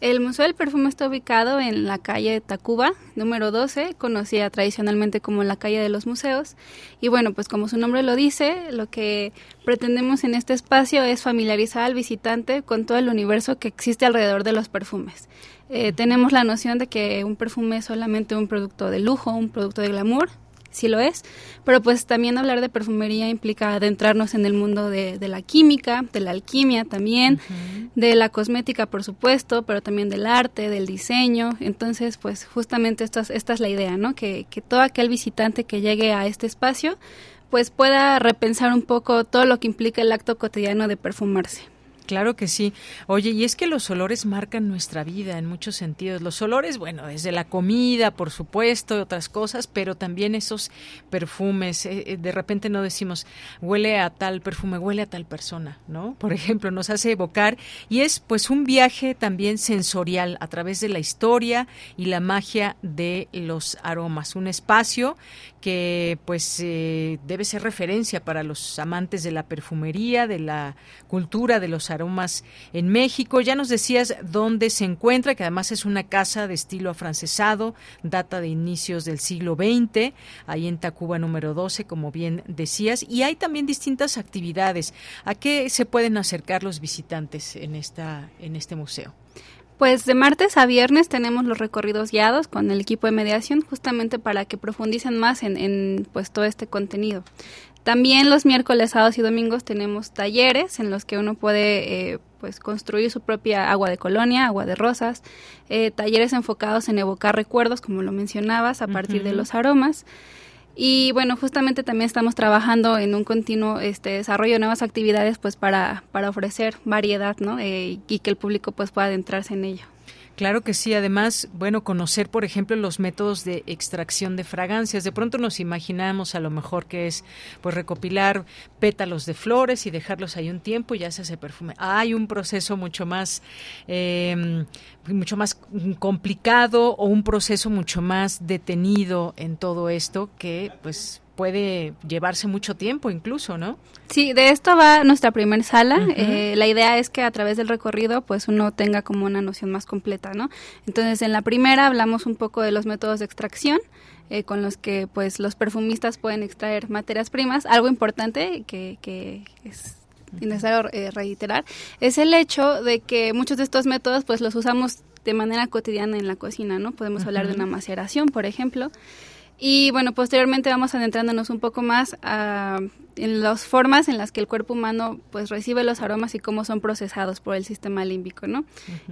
El Museo del Perfume está ubicado en la calle Tacuba, número 12, conocida tradicionalmente como la calle de los museos. Y bueno, pues como su nombre lo dice, lo que pretendemos en este espacio es familiarizar al visitante con todo el universo que existe alrededor de los perfumes. Eh, tenemos la noción de que un perfume es solamente un producto de lujo, un producto de glamour, sí lo es, pero pues también hablar de perfumería implica adentrarnos en el mundo de, la química, de la alquimia también, de la cosmética por supuesto, pero también del arte, del diseño, entonces pues justamente esta, esta es la idea, ¿no? Que, que todo aquel visitante que llegue a este espacio pues pueda repensar un poco todo lo que implica el acto cotidiano de perfumarse. Claro que sí. Oye, y es que los olores marcan nuestra vida en muchos sentidos. Los olores, bueno, desde la comida, por supuesto, otras cosas, pero también esos perfumes. Eh, eh, de repente no decimos, huele a tal perfume, huele a tal persona, ¿no? Por ejemplo, nos hace evocar y es pues un viaje también sensorial a través de la historia y la magia de los aromas. Un espacio que pues eh, debe ser referencia para los amantes de la perfumería, de la cultura de los aromas en México. Ya nos decías dónde se encuentra, que además es una casa de estilo afrancesado, data de inicios del siglo XX, ahí en Tacuba número 12, como bien decías, y hay también distintas actividades. ¿A qué se pueden acercar los visitantes en esta en este museo? Pues de martes a viernes tenemos los recorridos guiados con el equipo de mediación justamente para que profundicen más en, pues todo este contenido. También los miércoles, sábados y domingos tenemos talleres en los que uno puede eh, pues construir su propia agua de colonia, agua de rosas, eh, talleres enfocados en evocar recuerdos, como lo mencionabas, a partir de los aromas. Y bueno, justamente también estamos trabajando en un continuo este, desarrollo de nuevas actividades pues para, para ofrecer variedad ¿no? Eh, y que el público pues pueda adentrarse en ello. Claro que sí. Además, bueno, conocer, por ejemplo, los métodos de extracción de fragancias. De pronto nos imaginamos a lo mejor que es pues recopilar pétalos de flores y dejarlos ahí un tiempo y ya se hace perfume. Hay un proceso mucho más, eh, mucho más complicado o un proceso mucho más detenido en todo esto que, pues, puede llevarse mucho tiempo incluso, ¿no? Sí, de esto va nuestra primer sala. Eh, la idea es que a través del recorrido pues uno tenga como una noción más completa, ¿no? Entonces en la primera hablamos un poco de los métodos de extracción. Eh, con los que pues los perfumistas pueden extraer materias primas. Algo importante que, que es necesario eh, reiterar es el hecho de que muchos de estos métodos pues los usamos de manera cotidiana en la cocina, ¿no? Podemos hablar de una maceración, por ejemplo. Y bueno, posteriormente vamos adentrándonos un poco más a, en las formas en las que el cuerpo humano pues recibe los aromas y cómo son procesados por el sistema límbico, ¿no?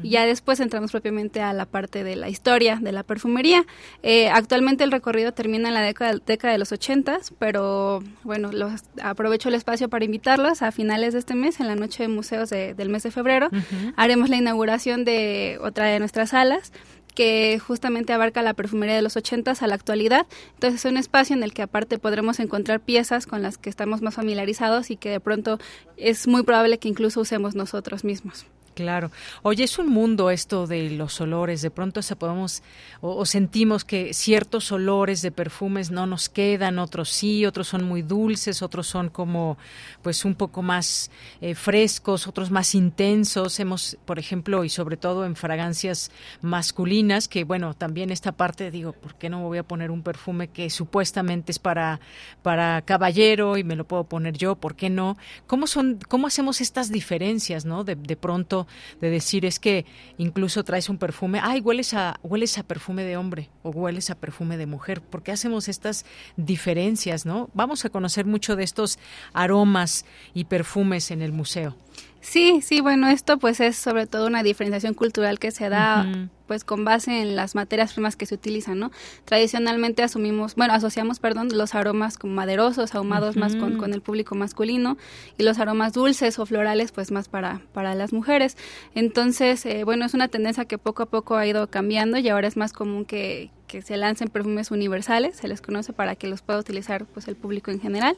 Y ya después entramos propiamente a la parte de la historia de la perfumería. Eh, actualmente el recorrido termina en la década, década de los ochentas, pero bueno, los, aprovecho el espacio para invitarlos a finales de este mes, en la noche de museos del mes de febrero, haremos la inauguración de otra de nuestras salas que justamente abarca la perfumería de los ochentas a la actualidad. Entonces es un espacio en el que aparte podremos encontrar piezas con las que estamos más familiarizados y que de pronto es muy probable que incluso usemos nosotros mismos. Claro. Oye, es un mundo esto de los olores. De pronto se podemos o, sentimos que ciertos olores de perfumes no nos quedan, otros sí, otros son muy dulces, otros son como pues un poco más eh, frescos, otros más intensos. Hemos, por ejemplo, y sobre todo en fragancias masculinas, que bueno, también esta parte digo, ¿por qué no me voy a poner un perfume que supuestamente es para para caballero y me lo puedo poner yo? ¿Por qué no? ¿Cómo son cómo hacemos estas diferencias, no? De, de pronto de decir es que incluso traes un perfume, ay, hueles a, hueles a perfume de hombre o hueles a perfume de mujer. ¿Por qué hacemos estas diferencias, no? Vamos a conocer mucho de estos aromas y perfumes en el museo. Sí, sí, bueno, esto pues es sobre todo una diferenciación cultural que se da pues con base en las materias primas que se utilizan, ¿no? Tradicionalmente asumimos, bueno, asociamos, perdón, los aromas como maderosos, ahumados más con, con, el público masculino y los aromas dulces o florales pues más para, para las mujeres. Entonces, eh, bueno, es una tendencia que poco a poco ha ido cambiando y ahora es más común que, que se lancen perfumes universales, se les conoce para que los pueda utilizar pues el público en general.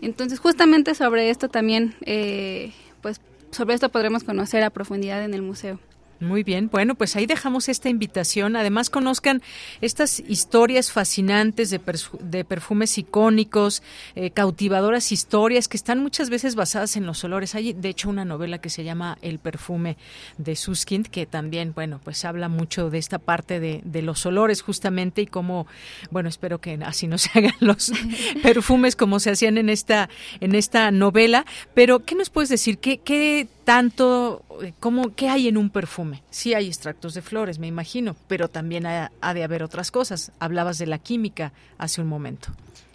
Entonces, justamente sobre esto también, eh, pues sobre esto podremos conocer a profundidad en el museo. Muy bien, bueno, pues ahí dejamos esta invitación. Además, conozcan estas historias fascinantes de, de perfumes icónicos, eh, cautivadoras historias que están muchas veces basadas en los olores. Hay, de hecho, una novela que se llama El perfume de Suskind, que también, bueno, pues habla mucho de esta parte de, de los olores justamente y cómo, bueno, espero que así no se hagan los perfumes como se hacían en esta, en esta novela. Pero, ¿qué nos puedes decir? ¿Qué, qué tanto, eh, ¿cómo, ¿qué hay en un perfume? Sí hay extractos de flores, me imagino, pero también ha, de haber otras cosas. Hablabas de la química hace un momento.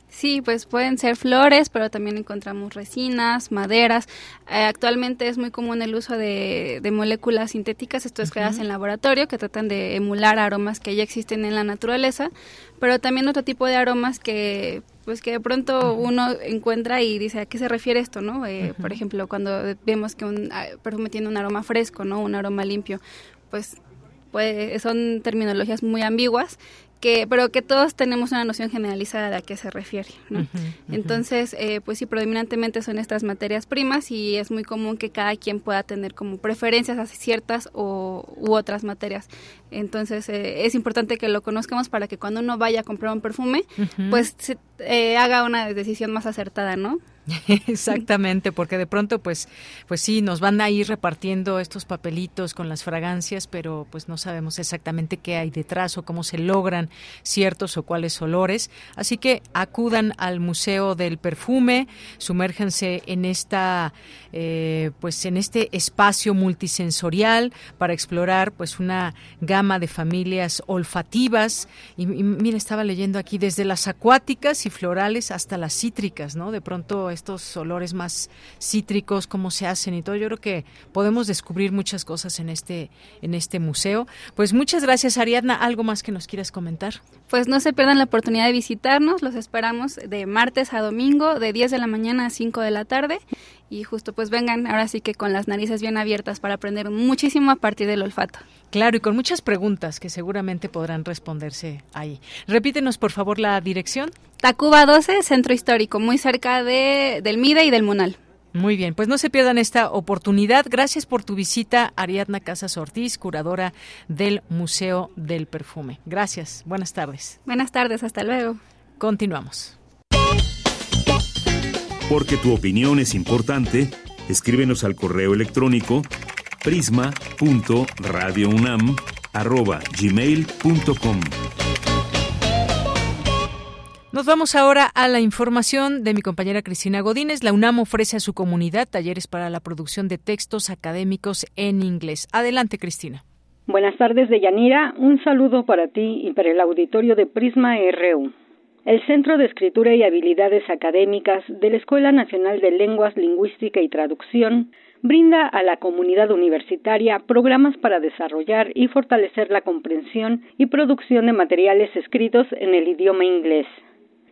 Sí, pues pueden ser flores, pero también encontramos resinas, maderas. Eh, actualmente es muy común el uso de, moléculas sintéticas, esto es creadas en laboratorio, que tratan de emular aromas que ya existen en la naturaleza, pero también otro tipo de aromas que pues que de pronto uno encuentra y dice a qué se refiere esto, ¿no? Eh, por ejemplo, cuando vemos que un ah, perfume tiene un aroma fresco, ¿no? Un aroma limpio, pues, pues son terminologías muy ambiguas que pero que todos tenemos una noción generalizada de a qué se refiere ¿no? entonces eh, pues sí predominantemente son estas materias primas y es muy común que cada quien pueda tener como preferencias hacia ciertas o u otras materias entonces eh, es importante que lo conozcamos para que cuando uno vaya a comprar un perfume pues eh, haga una decisión más acertada no Exactamente, porque de pronto pues pues sí nos van a ir repartiendo estos papelitos con las fragancias, pero pues no sabemos exactamente qué hay detrás o cómo se logran ciertos o cuáles olores, así que acudan al Museo del Perfume, sumérjanse en esta eh, pues en este espacio multisensorial para explorar pues una gama de familias olfativas. Y, y mira estaba leyendo aquí desde las acuáticas y florales hasta las cítricas, ¿no? De pronto estos olores más cítricos, cómo se hacen y todo. Yo creo que podemos descubrir muchas cosas en este, en este museo. Pues muchas gracias, Ariadna. ¿Algo más que nos quieras comentar? Pues no se pierdan la oportunidad de visitarnos. Los esperamos de martes a domingo, de 10 de la mañana a 5 de la tarde. Y justo pues vengan ahora sí que con las narices bien abiertas para aprender muchísimo a partir del olfato. Claro, y con muchas preguntas que seguramente podrán responderse ahí. Repítenos, por favor, la dirección. Tacuba 12, Centro Histórico, muy cerca de, del MIDE y del MUNAL. Muy bien, pues no se pierdan esta oportunidad. Gracias por tu visita, Ariadna Casas Ortiz, curadora del Museo del Perfume. Gracias, buenas tardes. Buenas tardes, hasta luego. Continuamos. Porque tu opinión es importante, escríbenos al correo electrónico prisma.radiounam@gmail.com. Nos vamos ahora a la información de mi compañera Cristina Godínez. La UNAM ofrece a su comunidad talleres para la producción de textos académicos en inglés. Adelante, Cristina. Buenas tardes, Deyanira. Un saludo para ti y para el auditorio de Prisma RU. El Centro de Escritura y Habilidades Académicas de la Escuela Nacional de Lenguas, Lingüística y Traducción brinda a la comunidad universitaria programas para desarrollar y fortalecer la comprensión y producción de materiales escritos en el idioma inglés.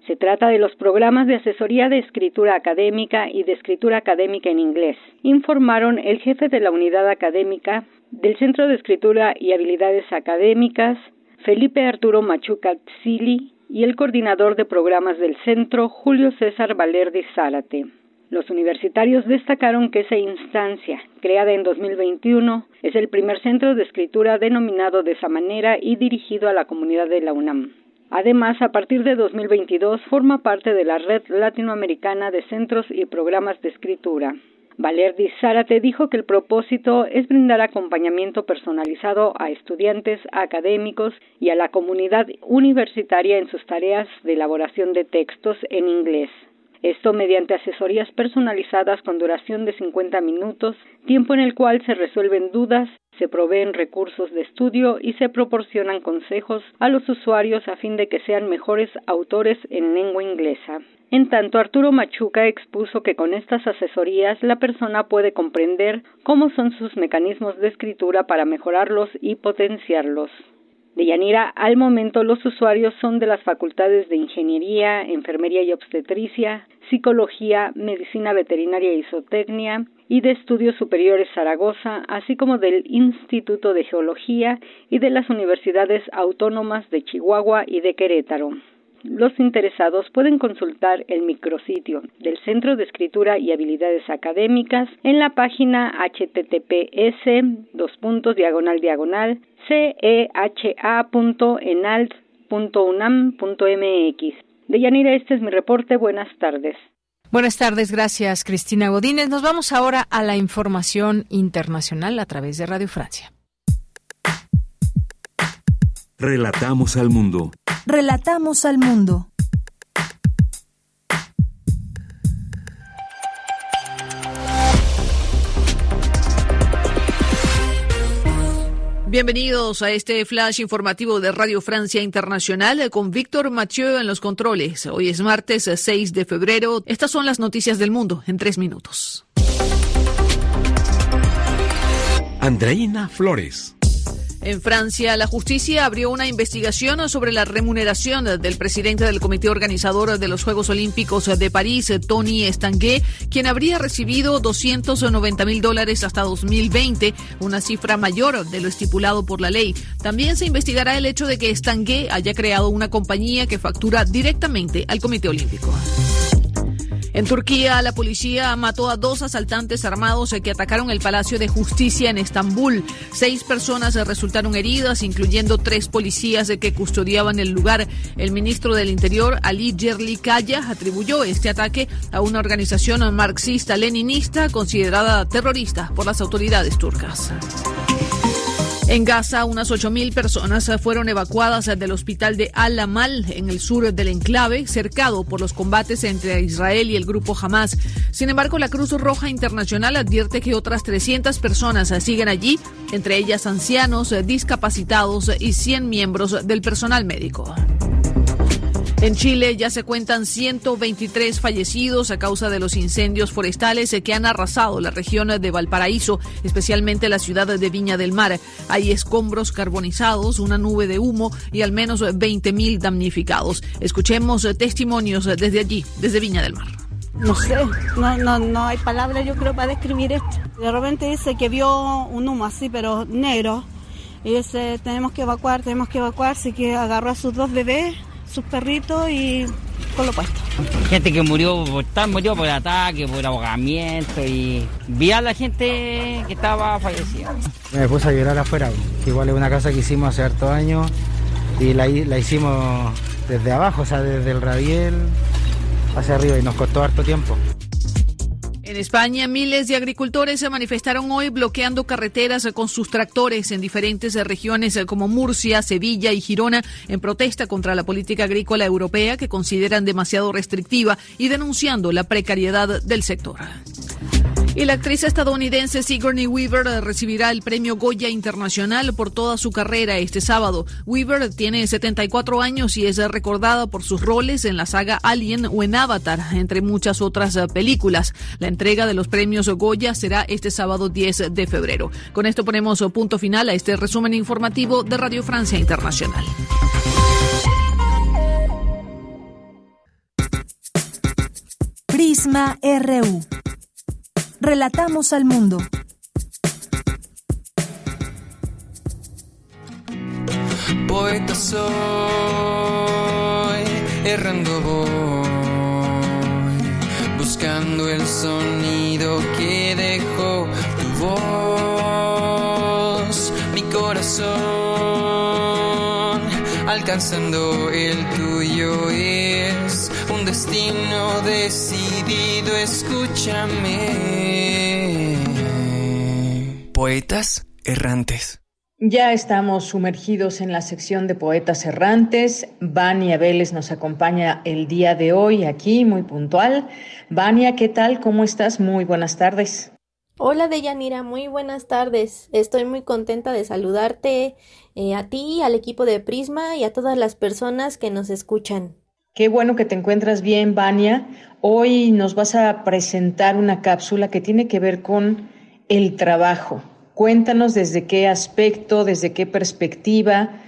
Se trata de los programas de asesoría de escritura académica y de escritura académica en inglés, informaron el jefe de la unidad académica del Centro de Escritura y Habilidades Académicas, Felipe Arturo Machuca Tzili, y el coordinador de programas del centro, Julio César Valerdi Zárate. Los universitarios destacaron que esa instancia, creada en 2021, es el primer centro de escritura denominado de esa manera y dirigido a la comunidad de la UNAM. Además, a partir de 2022 forma parte de la Red Latinoamericana de Centros y Programas de Escritura. Valerdi Zárate dijo que el propósito es brindar acompañamiento personalizado a estudiantes, académicos y a la comunidad universitaria en sus tareas de elaboración de textos en inglés. Esto mediante asesorías personalizadas con duración de 50 minutos, tiempo en el cual se resuelven dudas, se proveen recursos de estudio y se proporcionan consejos a los usuarios a fin de que sean mejores autores en lengua inglesa. En tanto, Arturo Machuca expuso que con estas asesorías la persona puede comprender cómo son sus mecanismos de escritura para mejorarlos y potenciarlos. De Yanira, al momento los usuarios son de las facultades de Ingeniería, Enfermería y Obstetricia, Psicología, Medicina Veterinaria y Zootecnia y de Estudios Superiores Zaragoza, así como del Instituto de Geología y de las Universidades Autónomas de Chihuahua y de Querétaro. Los interesados pueden consultar el micrositio del Centro de Escritura y Habilidades Académicas en la página https dos puntos diagonal diagonal ceha.enalt.unam.mx. De Yanira, este es mi reporte. Buenas tardes. Buenas tardes, gracias Cristina Godínez. Nos vamos ahora a la información internacional a través de Radio Francia. Relatamos al mundo. Relatamos al mundo. Bienvenidos a este flash informativo de Radio Francia Internacional con Víctor Mathieu en los controles. Hoy es martes 6 de febrero. Estas son las noticias del mundo en tres minutos. Andreina Flores. En Francia, la justicia abrió una investigación sobre la remuneración del presidente del comité organizador de los Juegos Olímpicos de París, Tony Estanguet, quien habría recibido 290 mil dólares hasta 2020, una cifra mayor de lo estipulado por la ley. También se investigará el hecho de que Estanguet haya creado una compañía que factura directamente al Comité Olímpico. En Turquía, la policía mató a dos asaltantes armados que atacaron el Palacio de Justicia en Estambul. Seis personas resultaron heridas, incluyendo tres policías que custodiaban el lugar. El ministro del Interior, Ali Yerlikaya, atribuyó este ataque a una organización marxista-leninista considerada terrorista por las autoridades turcas. En Gaza, unas 8.000 personas fueron evacuadas del hospital de Al-Amal en el sur del enclave, cercado por los combates entre Israel y el grupo Hamas. Sin embargo, la Cruz Roja Internacional advierte que otras 300 personas siguen allí, entre ellas ancianos, discapacitados y 100 miembros del personal médico. En Chile ya se cuentan 123 fallecidos a causa de los incendios forestales que han arrasado la región de Valparaíso, especialmente la ciudad de Viña del Mar. Hay escombros carbonizados, una nube de humo y al menos 20.000 damnificados. Escuchemos testimonios desde allí, desde Viña del Mar. No sé, no, no, no hay palabras yo creo para describir esto. De repente dice que vio un humo así, pero negro. Y dice, tenemos que evacuar, tenemos que evacuar, así que agarró a sus dos bebés sus perritos y con lo puesto. Gente que murió, murió por ataque, por ahogamiento y vi a la gente que estaba fallecida. Me puse a llorar afuera, igual es una casa que hicimos hace hartos años y la, la hicimos desde abajo, o sea, desde el radiel hacia arriba y nos costó harto tiempo. En España, miles de agricultores se manifestaron hoy bloqueando carreteras con sus tractores en diferentes regiones como Murcia, Sevilla y Girona en protesta contra la política agrícola europea que consideran demasiado restrictiva y denunciando la precariedad del sector. Y la actriz estadounidense Sigourney Weaver recibirá el premio Goya Internacional por toda su carrera este sábado. Weaver tiene 74 años y es recordada por sus roles en la saga Alien o en Avatar, entre muchas otras películas. La entrega de los premios Goya será este sábado 10 de febrero. Con esto ponemos punto final a este resumen informativo de Radio Francia Internacional. Prisma RU. Relatamos al mundo. Poeta soy, errando voy, buscando el sonido que dejó tu voz, mi corazón, alcanzando el tuyo es destino decidido, escúchame. Poetas errantes. Ya estamos sumergidos en la sección de poetas errantes. Vania Vélez nos acompaña el día de hoy aquí, muy puntual. Vania, ¿qué tal? ¿Cómo estás? Muy buenas tardes. Hola Deyanira, muy buenas tardes. Estoy muy contenta de saludarte eh, a ti, al equipo de Prisma y a todas las personas que nos escuchan. Qué bueno que te encuentras bien, Vania. Hoy nos vas a presentar una cápsula que tiene que ver con el trabajo. Cuéntanos desde qué aspecto, desde qué perspectiva.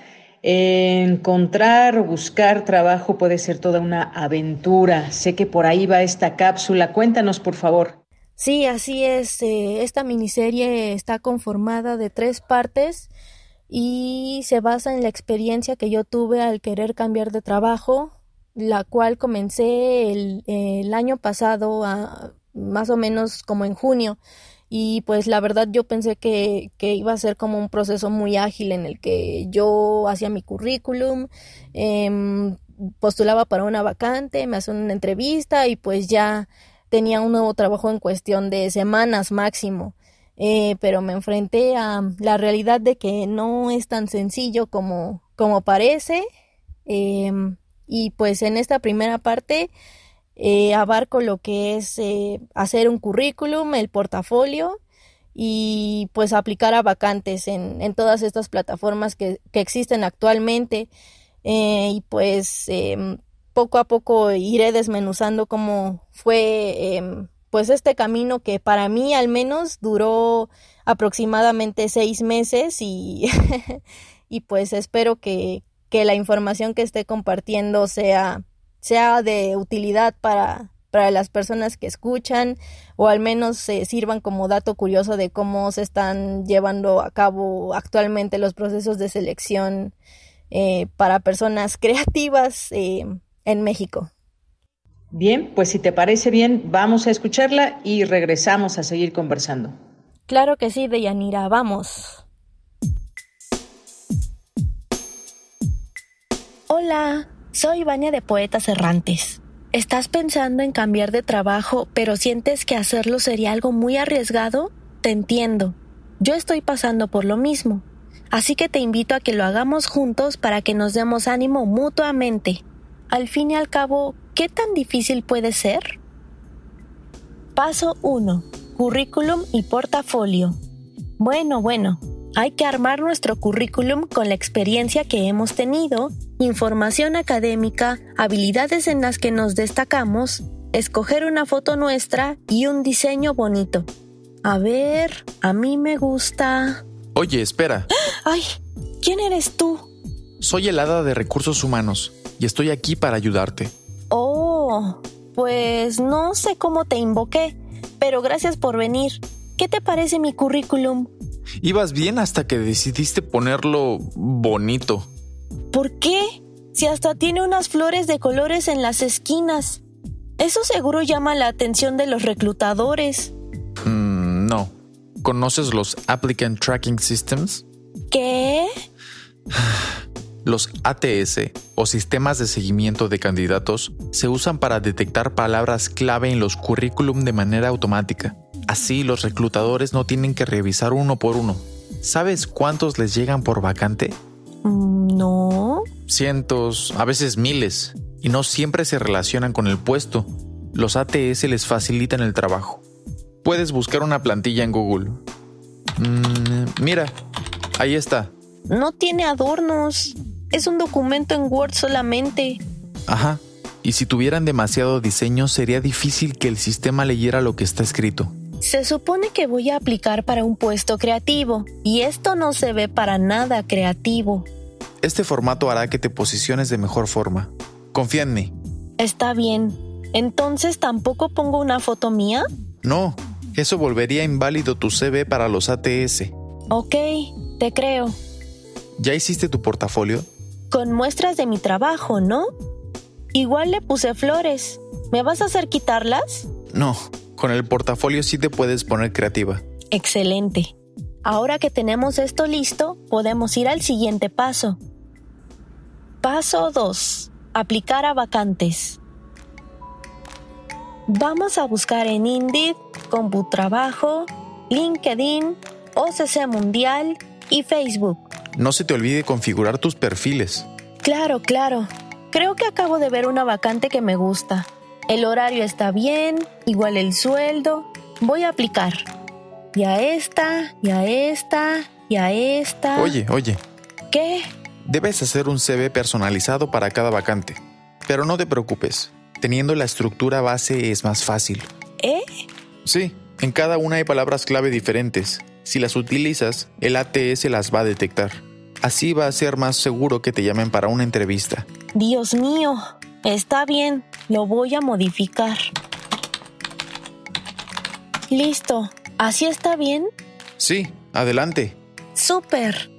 encontrar o buscar trabajo puede ser toda una aventura. Sé que por ahí va esta cápsula. Cuéntanos, por favor. Sí, así es. Eh, esta miniserie está conformada de tres partes y se basa en la experiencia que yo tuve al querer cambiar de trabajo, la cual comencé el, año pasado, más o menos como en junio. Y pues la verdad yo pensé que, que, iba a ser como un proceso muy ágil en el que yo hacía mi currículum, em, postulaba para una vacante, me hacían una entrevista y pues ya tenía un nuevo trabajo en cuestión de semanas máximo. Eh, pero me enfrenté a la realidad de que no es tan sencillo como, como parece. Em, y pues en esta primera parte eh, abarco lo que es eh, hacer un currículum, el portafolio y pues aplicar a vacantes en, en todas estas plataformas que, que existen actualmente. y pues em, poco a poco iré desmenuzando cómo fue em, pues este camino que para mí al menos duró aproximadamente seis meses y, y pues espero que, que, la información que esté compartiendo sea, sea de utilidad para, para las personas que escuchan o al menos se sirvan como dato curioso de cómo se están llevando a cabo actualmente los procesos de selección eh, para personas creativas eh, en México. Bien, pues si te parece bien, vamos a escucharla y regresamos a seguir conversando. Claro que sí, Deyanira, vamos. Hola, soy Vania de Poetas Errantes. ¿Estás pensando en cambiar de trabajo, pero sientes que hacerlo sería algo muy arriesgado? Te entiendo. Yo estoy pasando por lo mismo. Así que te invito a que lo hagamos juntos para que nos demos ánimo mutuamente al fin y al cabo, ¿qué tan difícil puede ser? Paso 1. Currículum y portafolio. Bueno, bueno, hay que armar nuestro currículum con la experiencia que hemos tenido, información académica, habilidades en las que nos destacamos, escoger una foto nuestra y un diseño bonito. A ver, a mí me gusta... Oye, espera. ¡Ay! ¿Quién eres tú? Soy el hada de recursos humanos y estoy aquí para ayudarte. Oh, pues no sé cómo te invoqué, pero gracias por venir. ¿Qué te parece mi currículum? Ibas bien hasta que decidiste ponerlo bonito. ¿Por qué? Si hasta tiene unas flores de colores en las esquinas. Eso seguro llama la atención de los reclutadores. Mm, no. ¿Conoces los Applicant Tracking Systems? ¿Qué? Los ATS o sistemas de seguimiento de candidatos se usan para detectar palabras clave en los currículum de manera automática. Así los reclutadores no tienen que revisar uno por uno. ¿Sabes cuántos les llegan por vacante? Mm, no. Cientos, a veces miles, y no siempre se relacionan con el puesto. Los ATS les facilitan el trabajo. Puedes buscar una plantilla en Google. Mm, mira, ahí está. No tiene adornos. Es un documento en Word solamente. Ajá. Y si tuvieran demasiado diseño sería difícil que el sistema leyera lo que está escrito. Se supone que voy a aplicar para un puesto creativo, y esto no se ve para nada creativo. Este formato hará que te posiciones de mejor forma. Confía en mí. Está bien. Entonces, ¿tampoco pongo una foto mía? No, eso volvería inválido tu CV para los ATS. Ok, te creo. ¿Ya hiciste tu portafolio? con muestras de mi trabajo, ¿no? Igual le puse flores. ¿Me vas a hacer quitarlas? No, con el portafolio sí te puedes poner creativa. Excelente. Ahora que tenemos esto listo, podemos ir al siguiente paso. Paso 2. Aplicar a vacantes. Vamos a buscar en Indeed, CompuTrabajo, LinkedIn, OCC Mundial y Facebook. No se te olvide configurar tus perfiles. Claro, claro. Creo que acabo de ver una vacante que me gusta. El horario está bien, igual el sueldo. Voy a aplicar. y a esta, y a esta, y a esta. Oye, oye. ¿Qué? Debes hacer un CV personalizado para cada vacante. Pero no te preocupes, teniendo la estructura base es más fácil. ¿Eh? Sí, en cada una hay palabras clave diferentes. Si las utilizas, el ATS las va a detectar. Así va a ser más seguro que te llamen para una entrevista. Dios mío, está bien, lo voy a modificar. Listo, ¿así está bien? Sí, adelante. Súper.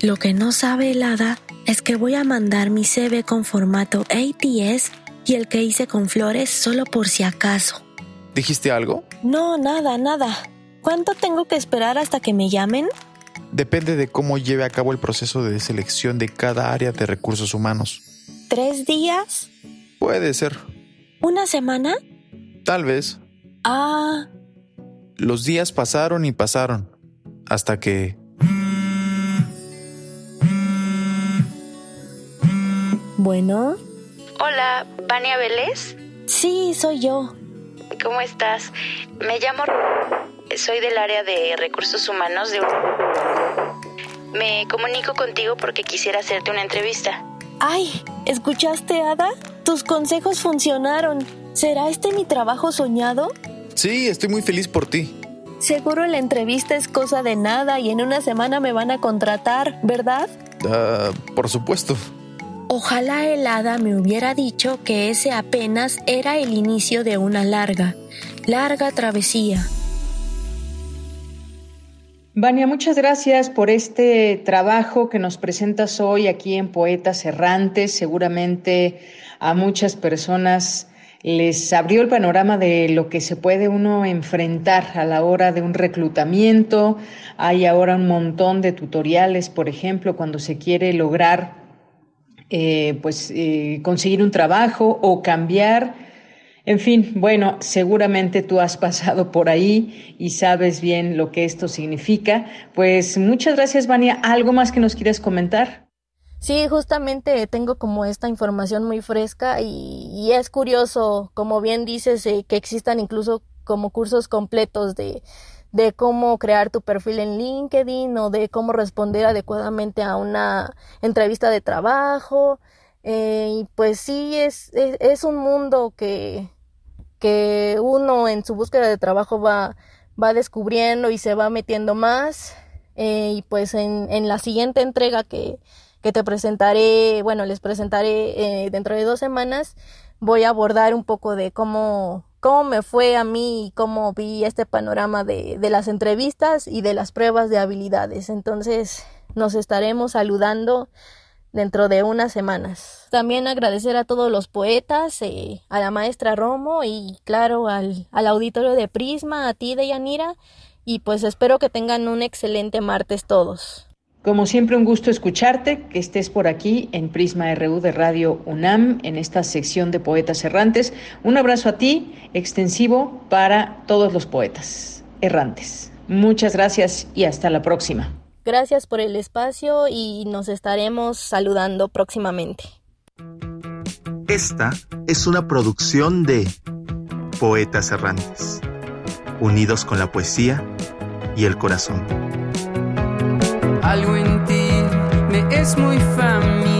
Lo que no sabe el hada es que voy a mandar mi CV con formato ATS y el que hice con flores solo por si acaso. ¿Dijiste algo? No, nada, nada. ¿Cuánto tengo que esperar hasta que me llamen? Depende de cómo lleve a cabo el proceso de selección de cada área de recursos humanos. ¿Tres días? Puede ser. ¿Una semana? Tal vez. Ah. Los días pasaron y pasaron. Hasta que... Bueno. Hola, ¿Vania Vélez? Sí, soy yo. ¿Cómo estás? Me llamo... Soy del área de recursos humanos de... Me comunico contigo porque quisiera hacerte una entrevista. Ay, ¿escuchaste, Ada? Tus consejos funcionaron. ¿Será este mi trabajo soñado? Sí, estoy muy feliz por ti. Seguro la entrevista es cosa de nada y en una semana me van a contratar, ¿verdad? Ah, por supuesto. Ojalá el hada me hubiera dicho que ese apenas era el inicio de una larga, larga travesía. Vania, muchas gracias por este trabajo que nos presentas hoy aquí en Poetas Errantes. Seguramente a muchas personas les abrió el panorama de lo que se puede uno enfrentar a la hora de un reclutamiento. Hay ahora un montón de tutoriales, por ejemplo, cuando se quiere lograr eh, pues eh, conseguir un trabajo o cambiar. En fin, bueno, seguramente tú has pasado por ahí y sabes bien lo que esto significa. Pues muchas gracias, Vania. ¿Algo más que nos quieras comentar? Sí, justamente tengo como esta información muy fresca y, es curioso, como bien dices, eh, que existan incluso como cursos completos de, de cómo crear tu perfil en LinkedIn o de cómo responder adecuadamente a una entrevista de trabajo. Eh, y pues sí, es, es, un mundo que, que uno en su búsqueda de trabajo va, va descubriendo y se va metiendo más. Eh, y pues en, en la siguiente entrega que, que te presentaré, bueno, les presentaré eh, dentro de dos semanas, voy a abordar un poco de cómo, cómo me fue a mí y cómo vi este panorama de, de las entrevistas y de las pruebas de habilidades. Entonces, nos estaremos saludando dentro de unas semanas. También agradecer a todos los poetas, eh, a la maestra Romo y claro al, al auditorio de Prisma, a ti de Yanira y pues espero que tengan un excelente martes todos. Como siempre, un gusto escucharte, que estés por aquí en Prisma RU de Radio UNAM, en esta sección de Poetas Errantes. Un abrazo a ti, extensivo para todos los poetas errantes. Muchas gracias y hasta la próxima. Gracias por el espacio y nos estaremos saludando próximamente. Esta es una producción de Poetas Errantes, unidos con la poesía y el corazón. Algo en ti me es muy familiar.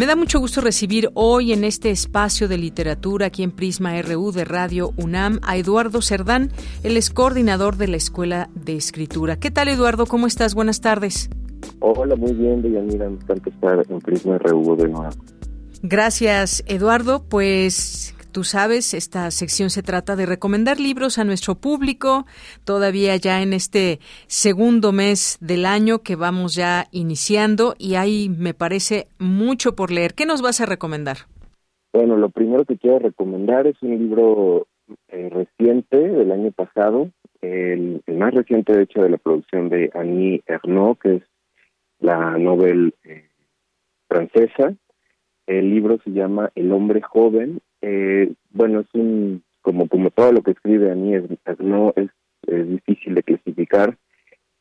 Me da mucho gusto recibir hoy en este espacio de literatura aquí en Prisma RU de Radio UNAM a Eduardo Cerdán, el es coordinador de la Escuela de Escritura. ¿Qué tal Eduardo? ¿Cómo estás? Buenas tardes. Hola, muy bien, Deyanira. Me encanta estar en Prisma RU de nuevo. Gracias, Eduardo. Pues tú sabes, esta sección se trata de recomendar libros a nuestro público, todavía ya en este segundo mes del año que vamos ya iniciando y hay, me parece, mucho por leer. ¿Qué nos vas a recomendar? Bueno, lo primero que quiero recomendar es un libro eh, reciente del año pasado, el, más reciente de hecho de la producción de Annie Ernaux, que es la novel eh, francesa. El libro se llama El hombre joven. Eh, bueno, es un como como todo lo que escribe Annie Ernaux es, es difícil de clasificar.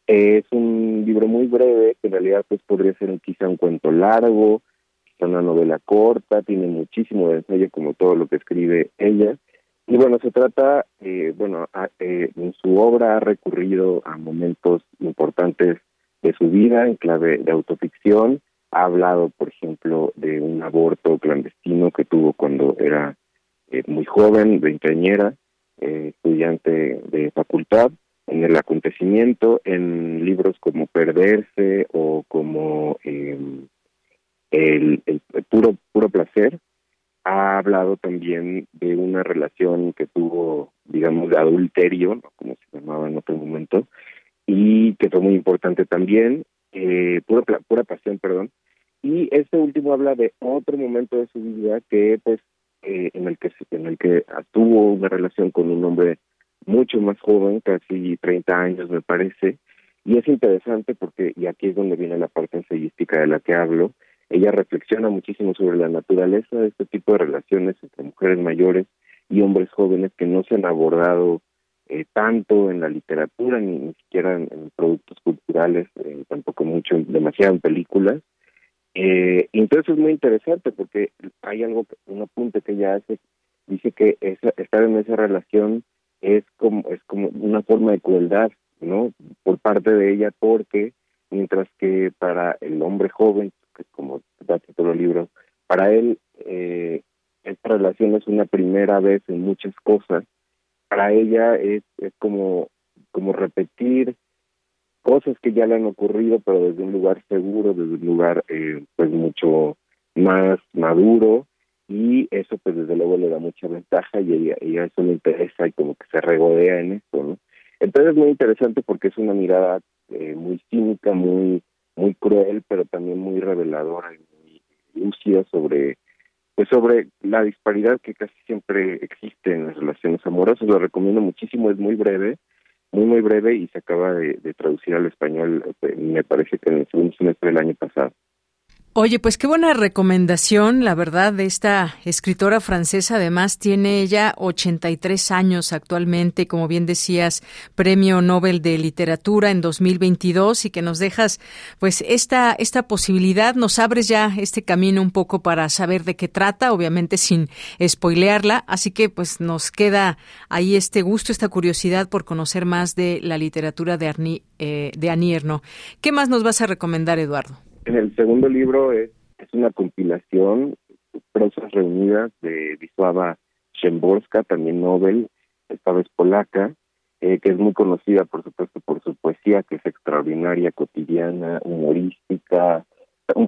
es un libro muy breve que en realidad pues podría ser quizá un cuento largo, quizá una novela corta, tiene muchísimo de ensayo como todo lo que escribe ella y bueno, se trata, eh, bueno, eh, en su obra ha recurrido a momentos importantes de su vida en clave de autoficción. Ha hablado, por ejemplo, de un aborto clandestino que tuvo cuando era eh, muy joven, veinteañera, estudiante de facultad, en el acontecimiento, en libros como Perderse o como el, el, puro puro placer, ha hablado también de una relación que tuvo, digamos, de adulterio, como se llamaba en otro momento, y que fue muy importante también, eh, pura, pura pasión, perdón. Y este último habla de otro momento de su vida que, pues, eh, en el que en el que tuvo una relación con un hombre mucho más joven, casi 30 años me parece, y es interesante porque, y aquí es donde viene la parte ensayística de la que hablo, ella reflexiona muchísimo sobre la naturaleza de este tipo de relaciones entre mujeres mayores y hombres jóvenes que no se han abordado eh, tanto en la literatura ni, ni siquiera en, productos culturales, eh, tampoco mucho, demasiado en películas. Eh, entonces es muy interesante porque hay algo, un apunte que ella hace, dice que esa, estar en esa relación es como es como una forma de crueldad, ¿no? Por parte de ella, porque mientras que para el hombre joven como da título libro, para él eh, esta relación es una primera vez en muchas cosas. Para ella es, es como, como repetir cosas que ya le han ocurrido, pero desde un lugar seguro, desde un lugar eh, pues mucho más maduro y eso pues desde luego le da mucha ventaja y ella, ella eso le interesa y como que se regodea en esto, ¿no? Entonces es muy interesante porque es una mirada eh, muy cínica, muy muy cruel, pero también muy reveladora y muy lúcida sobre pues sobre la disparidad que casi siempre existe en las relaciones amorosas. Lo recomiendo muchísimo, es muy breve, muy muy breve y se acaba de, de traducir al español, eh, me parece que en el segundo semestre del año pasado. Oye, pues qué buena recomendación, la verdad, de esta escritora francesa. Además, tiene ella 83 años actualmente, como bien decías, Premio Nobel de Literatura en 2022 y que nos dejas, pues, esta, esta posibilidad, nos abres ya este camino un poco para saber de qué trata, obviamente sin spoilearla. Así que, pues, nos queda ahí este gusto, esta curiosidad por conocer más de la literatura de, Arni, eh, de Anierno. ¿Qué más nos vas a recomendar, Eduardo? En el segundo libro es, es una compilación, prosas reunidas de Wisława Szymborska, también Nobel, esta vez polaca, eh, que es muy conocida, por supuesto, por su poesía, que es extraordinaria, cotidiana, humorística,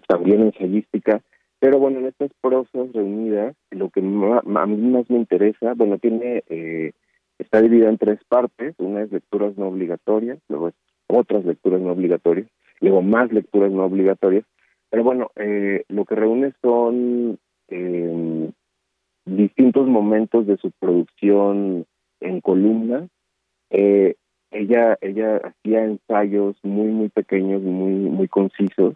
también ensayística. Pero bueno, en estas prosas reunidas, lo que a mí más me interesa, bueno, tiene eh, está dividida en tres partes. Una es lecturas no obligatorias, luego es otras lecturas no obligatorias luego más lecturas no obligatorias. Pero bueno, eh, lo que reúne son eh, distintos momentos de su producción en columna. Eh, ella ella hacía ensayos muy muy pequeños, muy muy concisos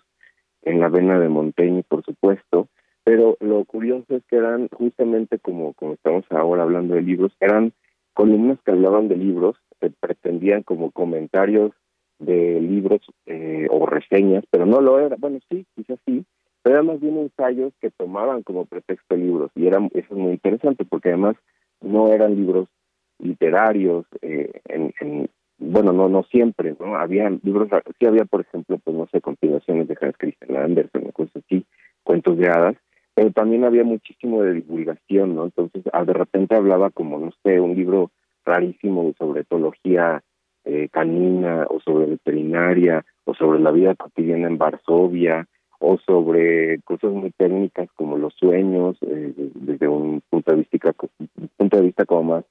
en la vena de Montaigne, por supuesto. Pero lo curioso es que eran justamente como como estamos ahora hablando de libros, eran columnas que hablaban de libros, que pretendían como comentarios de libros eh, o reseñas, pero no lo era, bueno, sí, quizás sí, pero eran más bien ensayos que tomaban como pretexto libros y era, eso es muy interesante porque además no eran libros literarios, eh, en, bueno, no no siempre, ¿no? Había libros, sí había, por ejemplo, pues no sé, compilaciones de Hans Christian Andersen, cosas así, cuentos de hadas, pero también había muchísimo de divulgación, ¿no? Entonces, ah, de repente hablaba como, no sé, un libro rarísimo sobre etología eh, canina o sobre veterinaria o sobre la vida cotidiana en Varsovia o sobre cosas muy técnicas como los sueños, eh, desde un punto de vista, punto de vista como más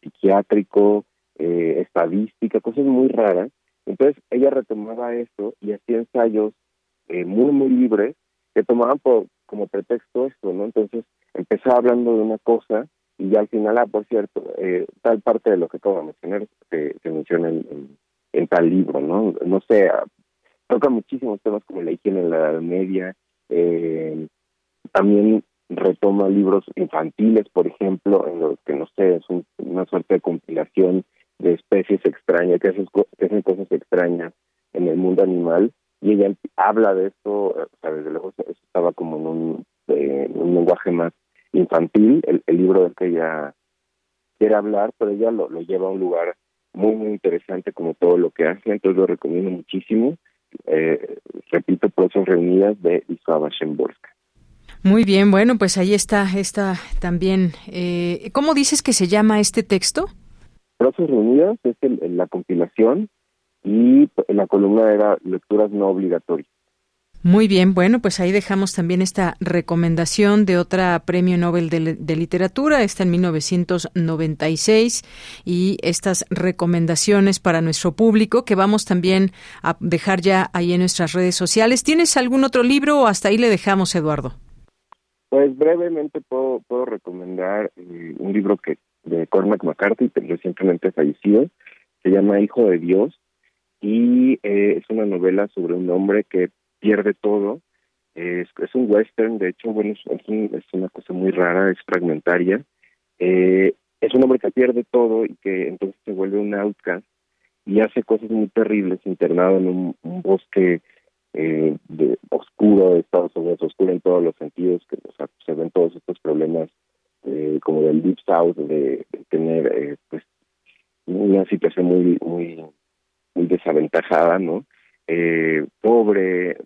psiquiátrico, eh, estadística, cosas muy raras. Entonces ella retomaba eso y hacía ensayos eh, muy, muy libres que tomaban por, como pretexto esto, ¿no? Entonces empezaba hablando de una cosa y al final, ah, por cierto, eh, tal parte de lo que acabo de mencionar se, menciona en, tal libro, ¿no? No sé, ah, toca muchísimos temas como la higiene en la Edad Media, eh, también retoma libros infantiles, por ejemplo, en los que, no sé, es una suerte de compilación de especies extrañas, que hacen, que hacen cosas extrañas en el mundo animal, y ella habla de esto, o sea, desde luego eso estaba como en un, eh, un lenguaje más infantil, el, libro del que ella quiere hablar, pero ella lo, lo lleva a un lugar muy, muy interesante como todo lo que hace, entonces lo recomiendo muchísimo. Eh, repito, Prosas Reunidas de Isaba Shemborska. Muy bien, bueno, pues ahí está, está también. Eh, ¿Cómo dices que se llama este texto? Prosas Reunidas es la compilación y la columna era lecturas no obligatorias. Muy bien, bueno, pues ahí dejamos también esta recomendación de otra premio Nobel de, Literatura, está en 1996, y estas recomendaciones para nuestro público que vamos también a dejar ya ahí en nuestras redes sociales. ¿Tienes algún otro libro o hasta ahí le dejamos, Eduardo? Pues brevemente puedo, puedo recomendar eh, un libro que de Cormac McCarthy, recientemente fallecido, se llama Hijo de Dios, y eh, es una novela sobre un hombre que pierde todo. Es, es un western, de hecho, bueno, es, es, una cosa muy rara, es fragmentaria. Eh, es un hombre que pierde todo y que entonces se vuelve un outcast y hace cosas muy terribles, internado en un, bosque eh, de, oscuro de Estados Unidos, oscuro en todos los sentidos, que se ven todos estos problemas eh, como del Deep South, de, tener eh, pues una situación muy muy muy desaventajada, ¿no? Eh, pobre,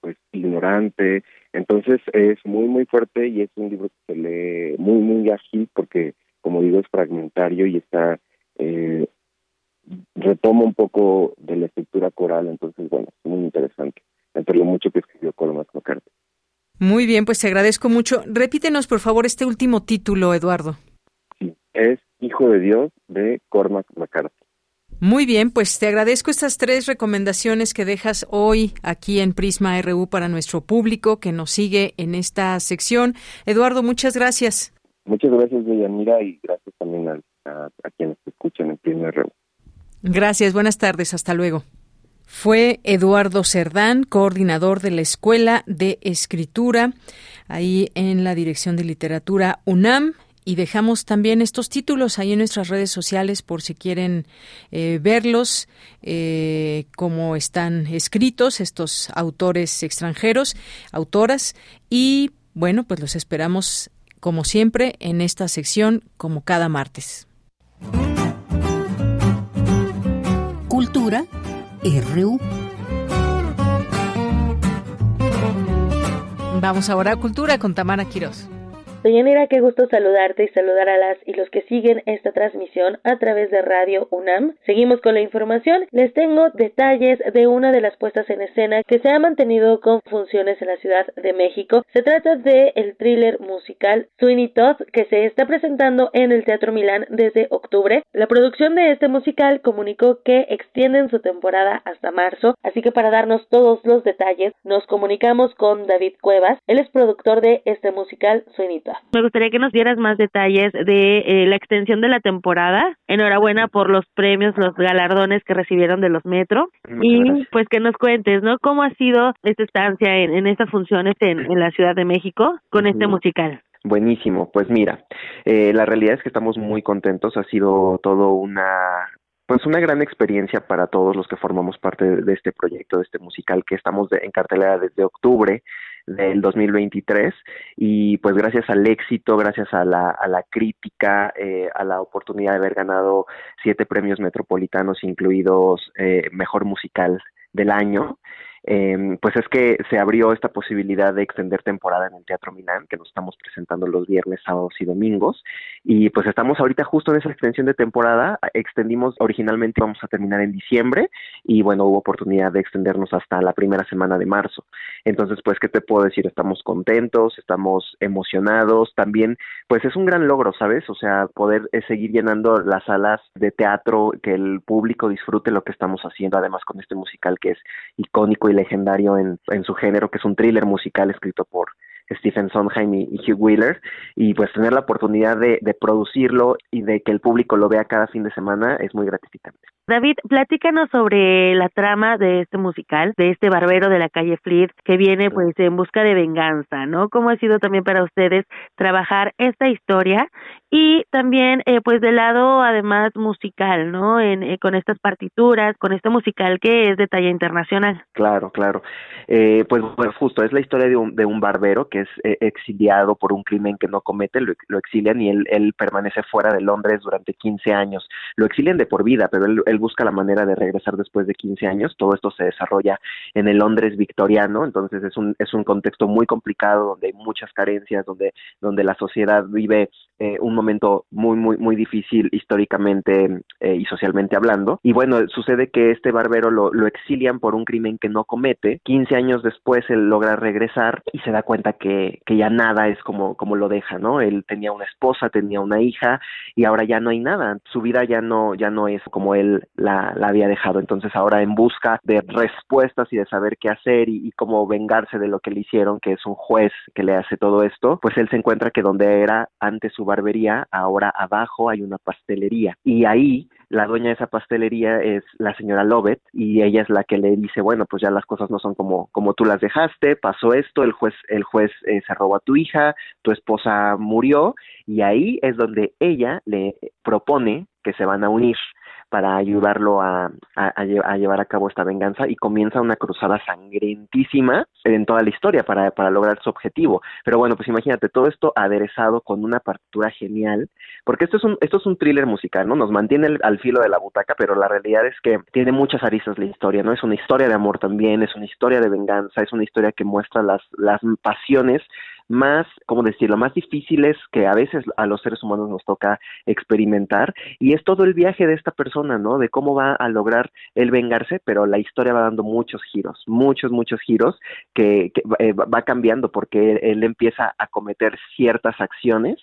pues ignorante. Entonces es muy, muy fuerte y es un libro que se lee muy, muy ágil porque, como digo, es fragmentario y está, eh, retoma un poco de la estructura coral. Entonces, bueno, es muy interesante. Entre lo mucho que escribió Colmas McCarthy. Muy bien, pues te agradezco mucho. Repítenos, por favor, este último título, Eduardo. Sí, es Hijo de Dios de Cormac McCarthy. Muy bien, pues te agradezco estas tres recomendaciones que dejas hoy aquí en Prisma RU para nuestro público que nos sigue en esta sección. Eduardo, muchas gracias. Muchas gracias, Deyanira, y gracias también a, a quienes escuchan en Prisma RU. Gracias, buenas tardes, hasta luego. Fue Eduardo Cerdán, coordinador de la Escuela de Escritura, ahí en la Dirección de Literatura UNAM y dejamos también estos títulos ahí en nuestras redes sociales por si quieren eh, verlos, eh, cómo están escritos estos autores extranjeros, autoras, y bueno, pues los esperamos como siempre en esta sección como cada martes. Cultura RU. Vamos ahora a Cultura con Tamara Quirós. Deyanira, qué gusto saludarte y saludar a las y los que siguen esta transmisión a través de Radio UNAM. Seguimos con la información. Les tengo detalles de una de las puestas en escena que se ha mantenido con funciones en la Ciudad de México. Se trata de el thriller musical Sweeney Todd que se está presentando en el Teatro Milán desde octubre. La producción de este musical comunicó que extienden su temporada hasta marzo, así que para darnos todos los detalles nos comunicamos con David Cuevas. Él es productor de este musical Sweeney Todd. Me gustaría que nos dieras más detalles de eh, la extensión de la temporada. Enhorabuena por los premios, los galardones que recibieron de los Metro. y pues que nos cuentes, ¿no? ¿Cómo ha sido esta estancia en, estas funciones en, la Ciudad de México con este musical? Buenísimo, pues mira, eh, la realidad es que estamos muy contentos, ha sido todo una pues una gran experiencia para todos los que formamos parte de, este proyecto, de este musical que estamos en cartelera desde octubre del 2023 y pues gracias al éxito, gracias a la, a la crítica, eh, a la oportunidad de haber ganado siete premios metropolitanos incluidos eh, Mejor Musical del año, em, pues es que se abrió esta posibilidad de extender temporada en el Teatro Milán, que nos estamos presentando los viernes, sábados y domingos. Y pues estamos ahorita justo en esa extensión de temporada. Extendimos originalmente, vamos a terminar en diciembre y bueno, hubo oportunidad de extendernos hasta la primera semana de marzo. Entonces, pues, ¿qué te puedo decir? Estamos contentos, estamos emocionados. También, pues es un gran logro, ¿sabes? O sea, poder eh, seguir llenando las salas de teatro, que el público disfrute lo que estamos haciendo, además con este musical que es icónico y legendario en, en su género, que es un thriller musical escrito por Stephen Sondheim y, Hugh Wheeler, y pues tener la oportunidad de, de producirlo y de que el público lo vea cada fin de semana es muy gratificante. David, platícanos sobre la trama de este musical, de este barbero de la calle Fleet que viene pues en busca de venganza, ¿no? ¿Cómo ha sido también para ustedes trabajar esta historia y también eh, pues del lado además musical, ¿no? En, eh, con estas partituras, con este musical que es de talla internacional. Claro, claro. Eh, pues, pues justo es la historia de un, de un barbero que es eh, exiliado por un crimen que no comete, lo, lo exilian y él, él, permanece fuera de Londres durante 15 años. Lo exilian de por vida, pero él, él busca la manera de regresar después de 15 años. Todo esto se desarrolla en el Londres victoriano, entonces es un, es un contexto muy complicado donde hay muchas carencias, donde, donde la sociedad vive eh, un momento muy, muy, muy difícil históricamente eh, y socialmente hablando. Y bueno, sucede que este barbero lo, lo exilian por un crimen que no comete. 15 años después él logra regresar y se da cuenta que, que ya nada es como, como lo deja, ¿no? Él tenía una esposa, tenía una hija y ahora ya no hay nada. Su vida ya no, ya no es como él la, la había dejado. Entonces ahora en busca de respuestas y de saber qué hacer y, cómo vengarse de lo que le hicieron, que es un juez que le hace todo esto, pues él se encuentra que donde era antes su barbería, ahora abajo hay una pastelería. Y ahí la dueña de esa pastelería es la señora Lovett y ella es la que le dice, bueno, pues ya las cosas no son como, como tú las dejaste, pasó esto, el juez, el juez eh, se robó a tu hija, tu esposa murió y ahí es donde ella le propone que se van a unir para ayudarlo a, llevar a cabo esta venganza y comienza una cruzada sangrientísima en toda la historia para, lograr su objetivo. Pero bueno, pues imagínate, todo esto aderezado con una partitura genial, porque esto es un, esto es un thriller musical, ¿no? Nos mantiene al filo de la butaca, pero la realidad es que tiene muchas aristas la historia, ¿no? Es una historia de amor también, es una historia de venganza, es una historia que muestra las, las pasiones más, ¿cómo decirlo?, más difíciles que a veces a los seres humanos nos toca experimentar. Y es todo el viaje de esta persona, ¿no? De cómo va a lograr el vengarse, pero la historia va dando muchos giros, muchos, muchos giros que, eh, va cambiando porque él, empieza a cometer ciertas acciones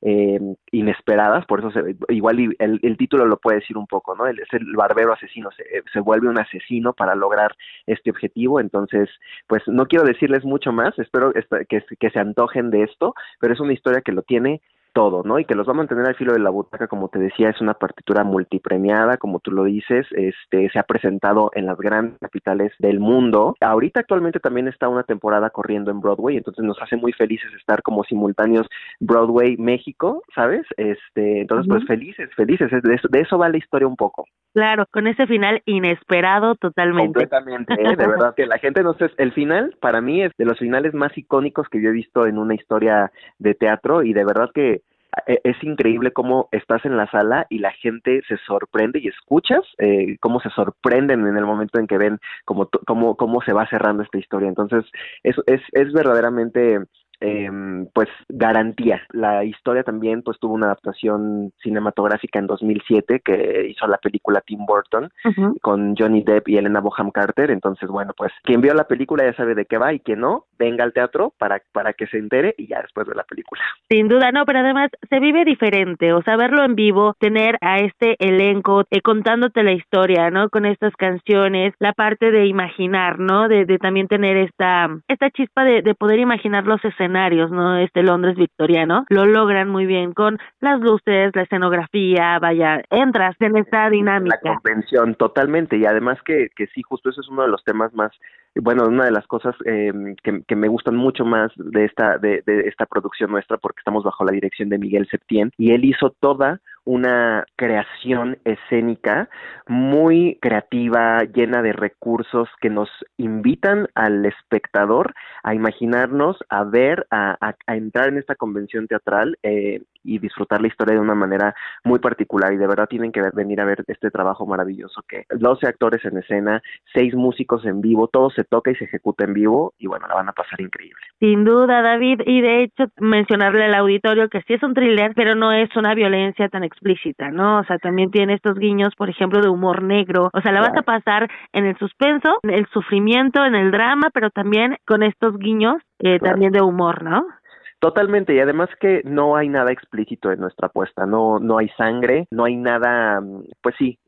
eh, inesperadas, por eso se, igual el, el, título lo puede decir un poco, ¿no? El, es el barbero asesino, se, se, vuelve un asesino para lograr este objetivo, entonces, pues no quiero decirles mucho más, espero que, que se antojen de esto, pero es una historia que lo tiene todo, ¿no? Y que los va a mantener al filo de la butaca, como te decía, es una partitura multipremiada, como tú lo dices, este, se ha presentado en las grandes capitales del mundo. Ahorita actualmente también está una temporada corriendo en Broadway, entonces nos hace muy felices estar como simultáneos Broadway México, ¿sabes? Este, entonces, uh -huh. pues felices, felices, de eso, de eso va la historia un poco. Claro, con ese final inesperado totalmente. Completamente, ¿eh? de verdad que la gente no sé, el final para mí es de los finales más icónicos que yo he visto en una historia de teatro y de verdad que es increíble cómo estás en la sala y la gente se sorprende y escuchas eh, cómo se sorprenden en el momento en que ven cómo, cómo, cómo se va cerrando esta historia. Entonces, es, es, es verdaderamente eh, pues garantía. La historia también pues tuvo una adaptación cinematográfica en 2007 que hizo la película Tim Burton uh -huh. con Johnny Depp y Elena Boham Carter. Entonces, bueno, pues quien vio la película ya sabe de qué va y quien no, venga al teatro para, para que se entere y ya después de la película. Sin duda, no, pero además se vive diferente, o sea, verlo en vivo, tener a este elenco eh, contándote la historia, ¿no? Con estas canciones, la parte de imaginar, ¿no? De, de también tener esta, esta chispa de, de poder imaginar los escenarios escenarios, ¿no? Este Londres victoriano, lo logran muy bien con las luces, la escenografía, vaya, entras en esta dinámica. La convención, totalmente, y además que, que sí, justo eso es uno de los temas más, bueno, una de las cosas eh, que, me gustan mucho más de esta, de, esta producción nuestra, porque estamos bajo la dirección de Miguel Septién, y él hizo toda una creación escénica muy creativa, llena de recursos que nos invitan al espectador a imaginarnos, a ver, a, a, a entrar en esta convención teatral eh, y disfrutar la historia de una manera muy particular y de verdad tienen que venir a ver este trabajo maravilloso que 12 actores en escena, seis músicos en vivo, todo se toca y se ejecuta en vivo y bueno, la van a pasar increíble. Sin duda, David, y de hecho mencionarle al auditorio que sí es un thriller, pero no es una violencia tan explícita, ¿no? O sea, también tiene estos guiños, por ejemplo, de humor negro, o sea, la vas a pasar en el suspenso, en el sufrimiento, en el drama, pero también con estos guiños eh, también de humor, ¿no? Totalmente, y además que no hay nada explícito en nuestra apuesta, no, no hay sangre, no hay nada, pues sí,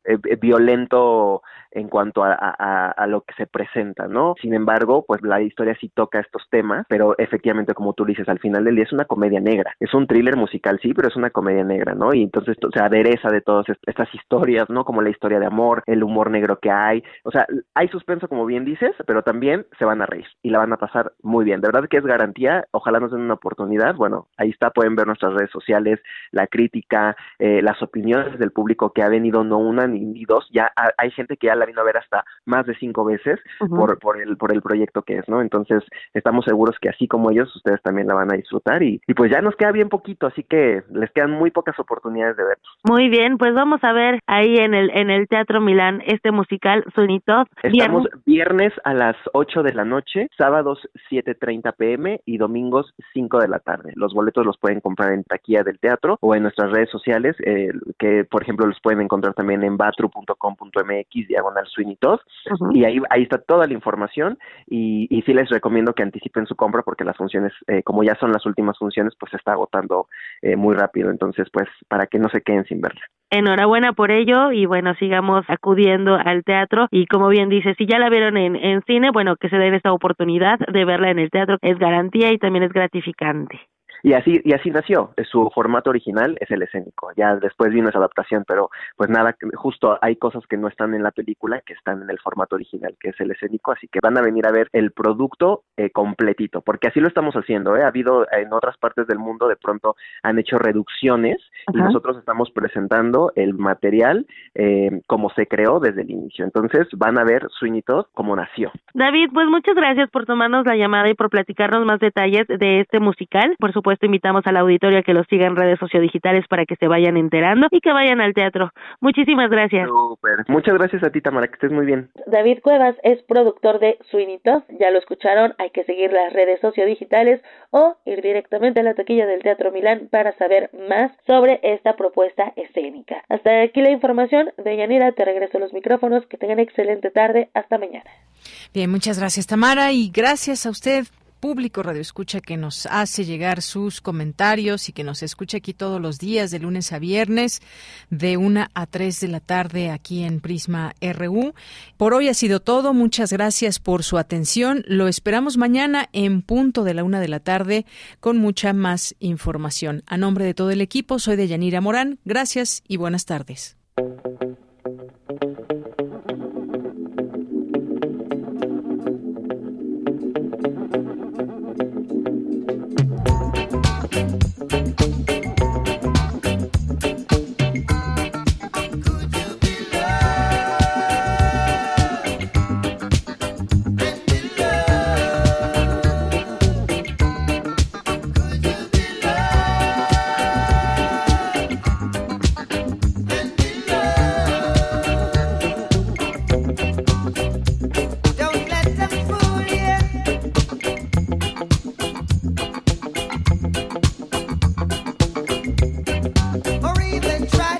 violento en cuanto a, a, lo que se presenta, ¿no? Sin embargo, pues la historia sí toca estos temas, pero efectivamente, como tú dices, al final del día es una comedia negra, es un thriller musical, sí, pero es una comedia negra, ¿no? Y entonces se adereza de todas estas historias, ¿no? Como la historia de amor, el humor negro que hay, o sea, hay suspenso, como bien dices, pero también se van a reír y la van a pasar muy bien, de verdad que es garantía, ojalá nos den una oportunidad, bueno, ahí está, pueden ver nuestras redes sociales, la crítica, eh, las opiniones del público que ha venido no una ni, dos, ya hay gente que ya la vino a ver hasta más de cinco veces por, por, el, por el proyecto que es, ¿no? Entonces, estamos seguros que así como ellos, ustedes también la van a disfrutar y, y pues ya nos queda bien poquito, así que les quedan muy pocas oportunidades de verlos. Muy bien, pues vamos a ver ahí en el, en el Teatro Milán este musical Sunitov. Estamos viernes a las 8 de la noche, sábados 7.30 pm y domingos 5 de la tarde. Los boletos los pueden comprar en taquilla del teatro o en nuestras redes sociales, eh, que por ejemplo los pueden encontrar también en batru.com.mx diagonal Sweeney y ahí, ahí está toda la información y, y sí les recomiendo que anticipen su compra porque las funciones, eh, como ya son las últimas funciones, pues se está agotando eh, muy rápido, entonces pues para que no se queden sin verla. Enhorabuena por ello y bueno, sigamos acudiendo al teatro y como bien dice, si ya la vieron en, en cine, bueno, que se dé esta oportunidad de verla en el teatro es garantía y también es gratificante. Y así, y así nació. Su formato original es el escénico. Ya después vino esa adaptación, pero pues nada, justo hay cosas que no están en la película que están en el formato original, que es el escénico. Así que van a venir a ver el producto eh, completito, porque así lo estamos haciendo. ¿eh? Ha habido en otras partes del mundo, de pronto han hecho reducciones y nosotros estamos presentando el material eh, como se creó desde el inicio. Entonces van a ver Sweeney Todd como nació. David, pues muchas gracias por tomarnos la llamada y por platicarnos más detalles de este musical. Por supuesto, invitamos al auditorio a que los siga en redes sociodigitales para que se vayan enterando y que vayan al teatro. Muchísimas gracias. Muchas gracias a ti, Tamara, que estés muy bien. David Cuevas es productor de Sweeney ya lo escucharon, hay que seguir las redes sociodigitales o ir directamente a la taquilla del Teatro Milán para saber más sobre esta propuesta escénica. Hasta aquí la información. De Yanira, te regreso los micrófonos. Que tengan excelente tarde. Hasta mañana. Bien, muchas gracias, Tamara, y gracias a usted público Radio Escucha que nos hace llegar sus comentarios y que nos escucha aquí todos los días, de lunes a viernes, de una a tres de la tarde aquí en Prisma RU. Por hoy ha sido todo. Muchas gracias por su atención. Lo esperamos mañana en punto de la una de la tarde con mucha más información. A nombre de todo el equipo, soy de Yanira Morán. Gracias y buenas tardes. try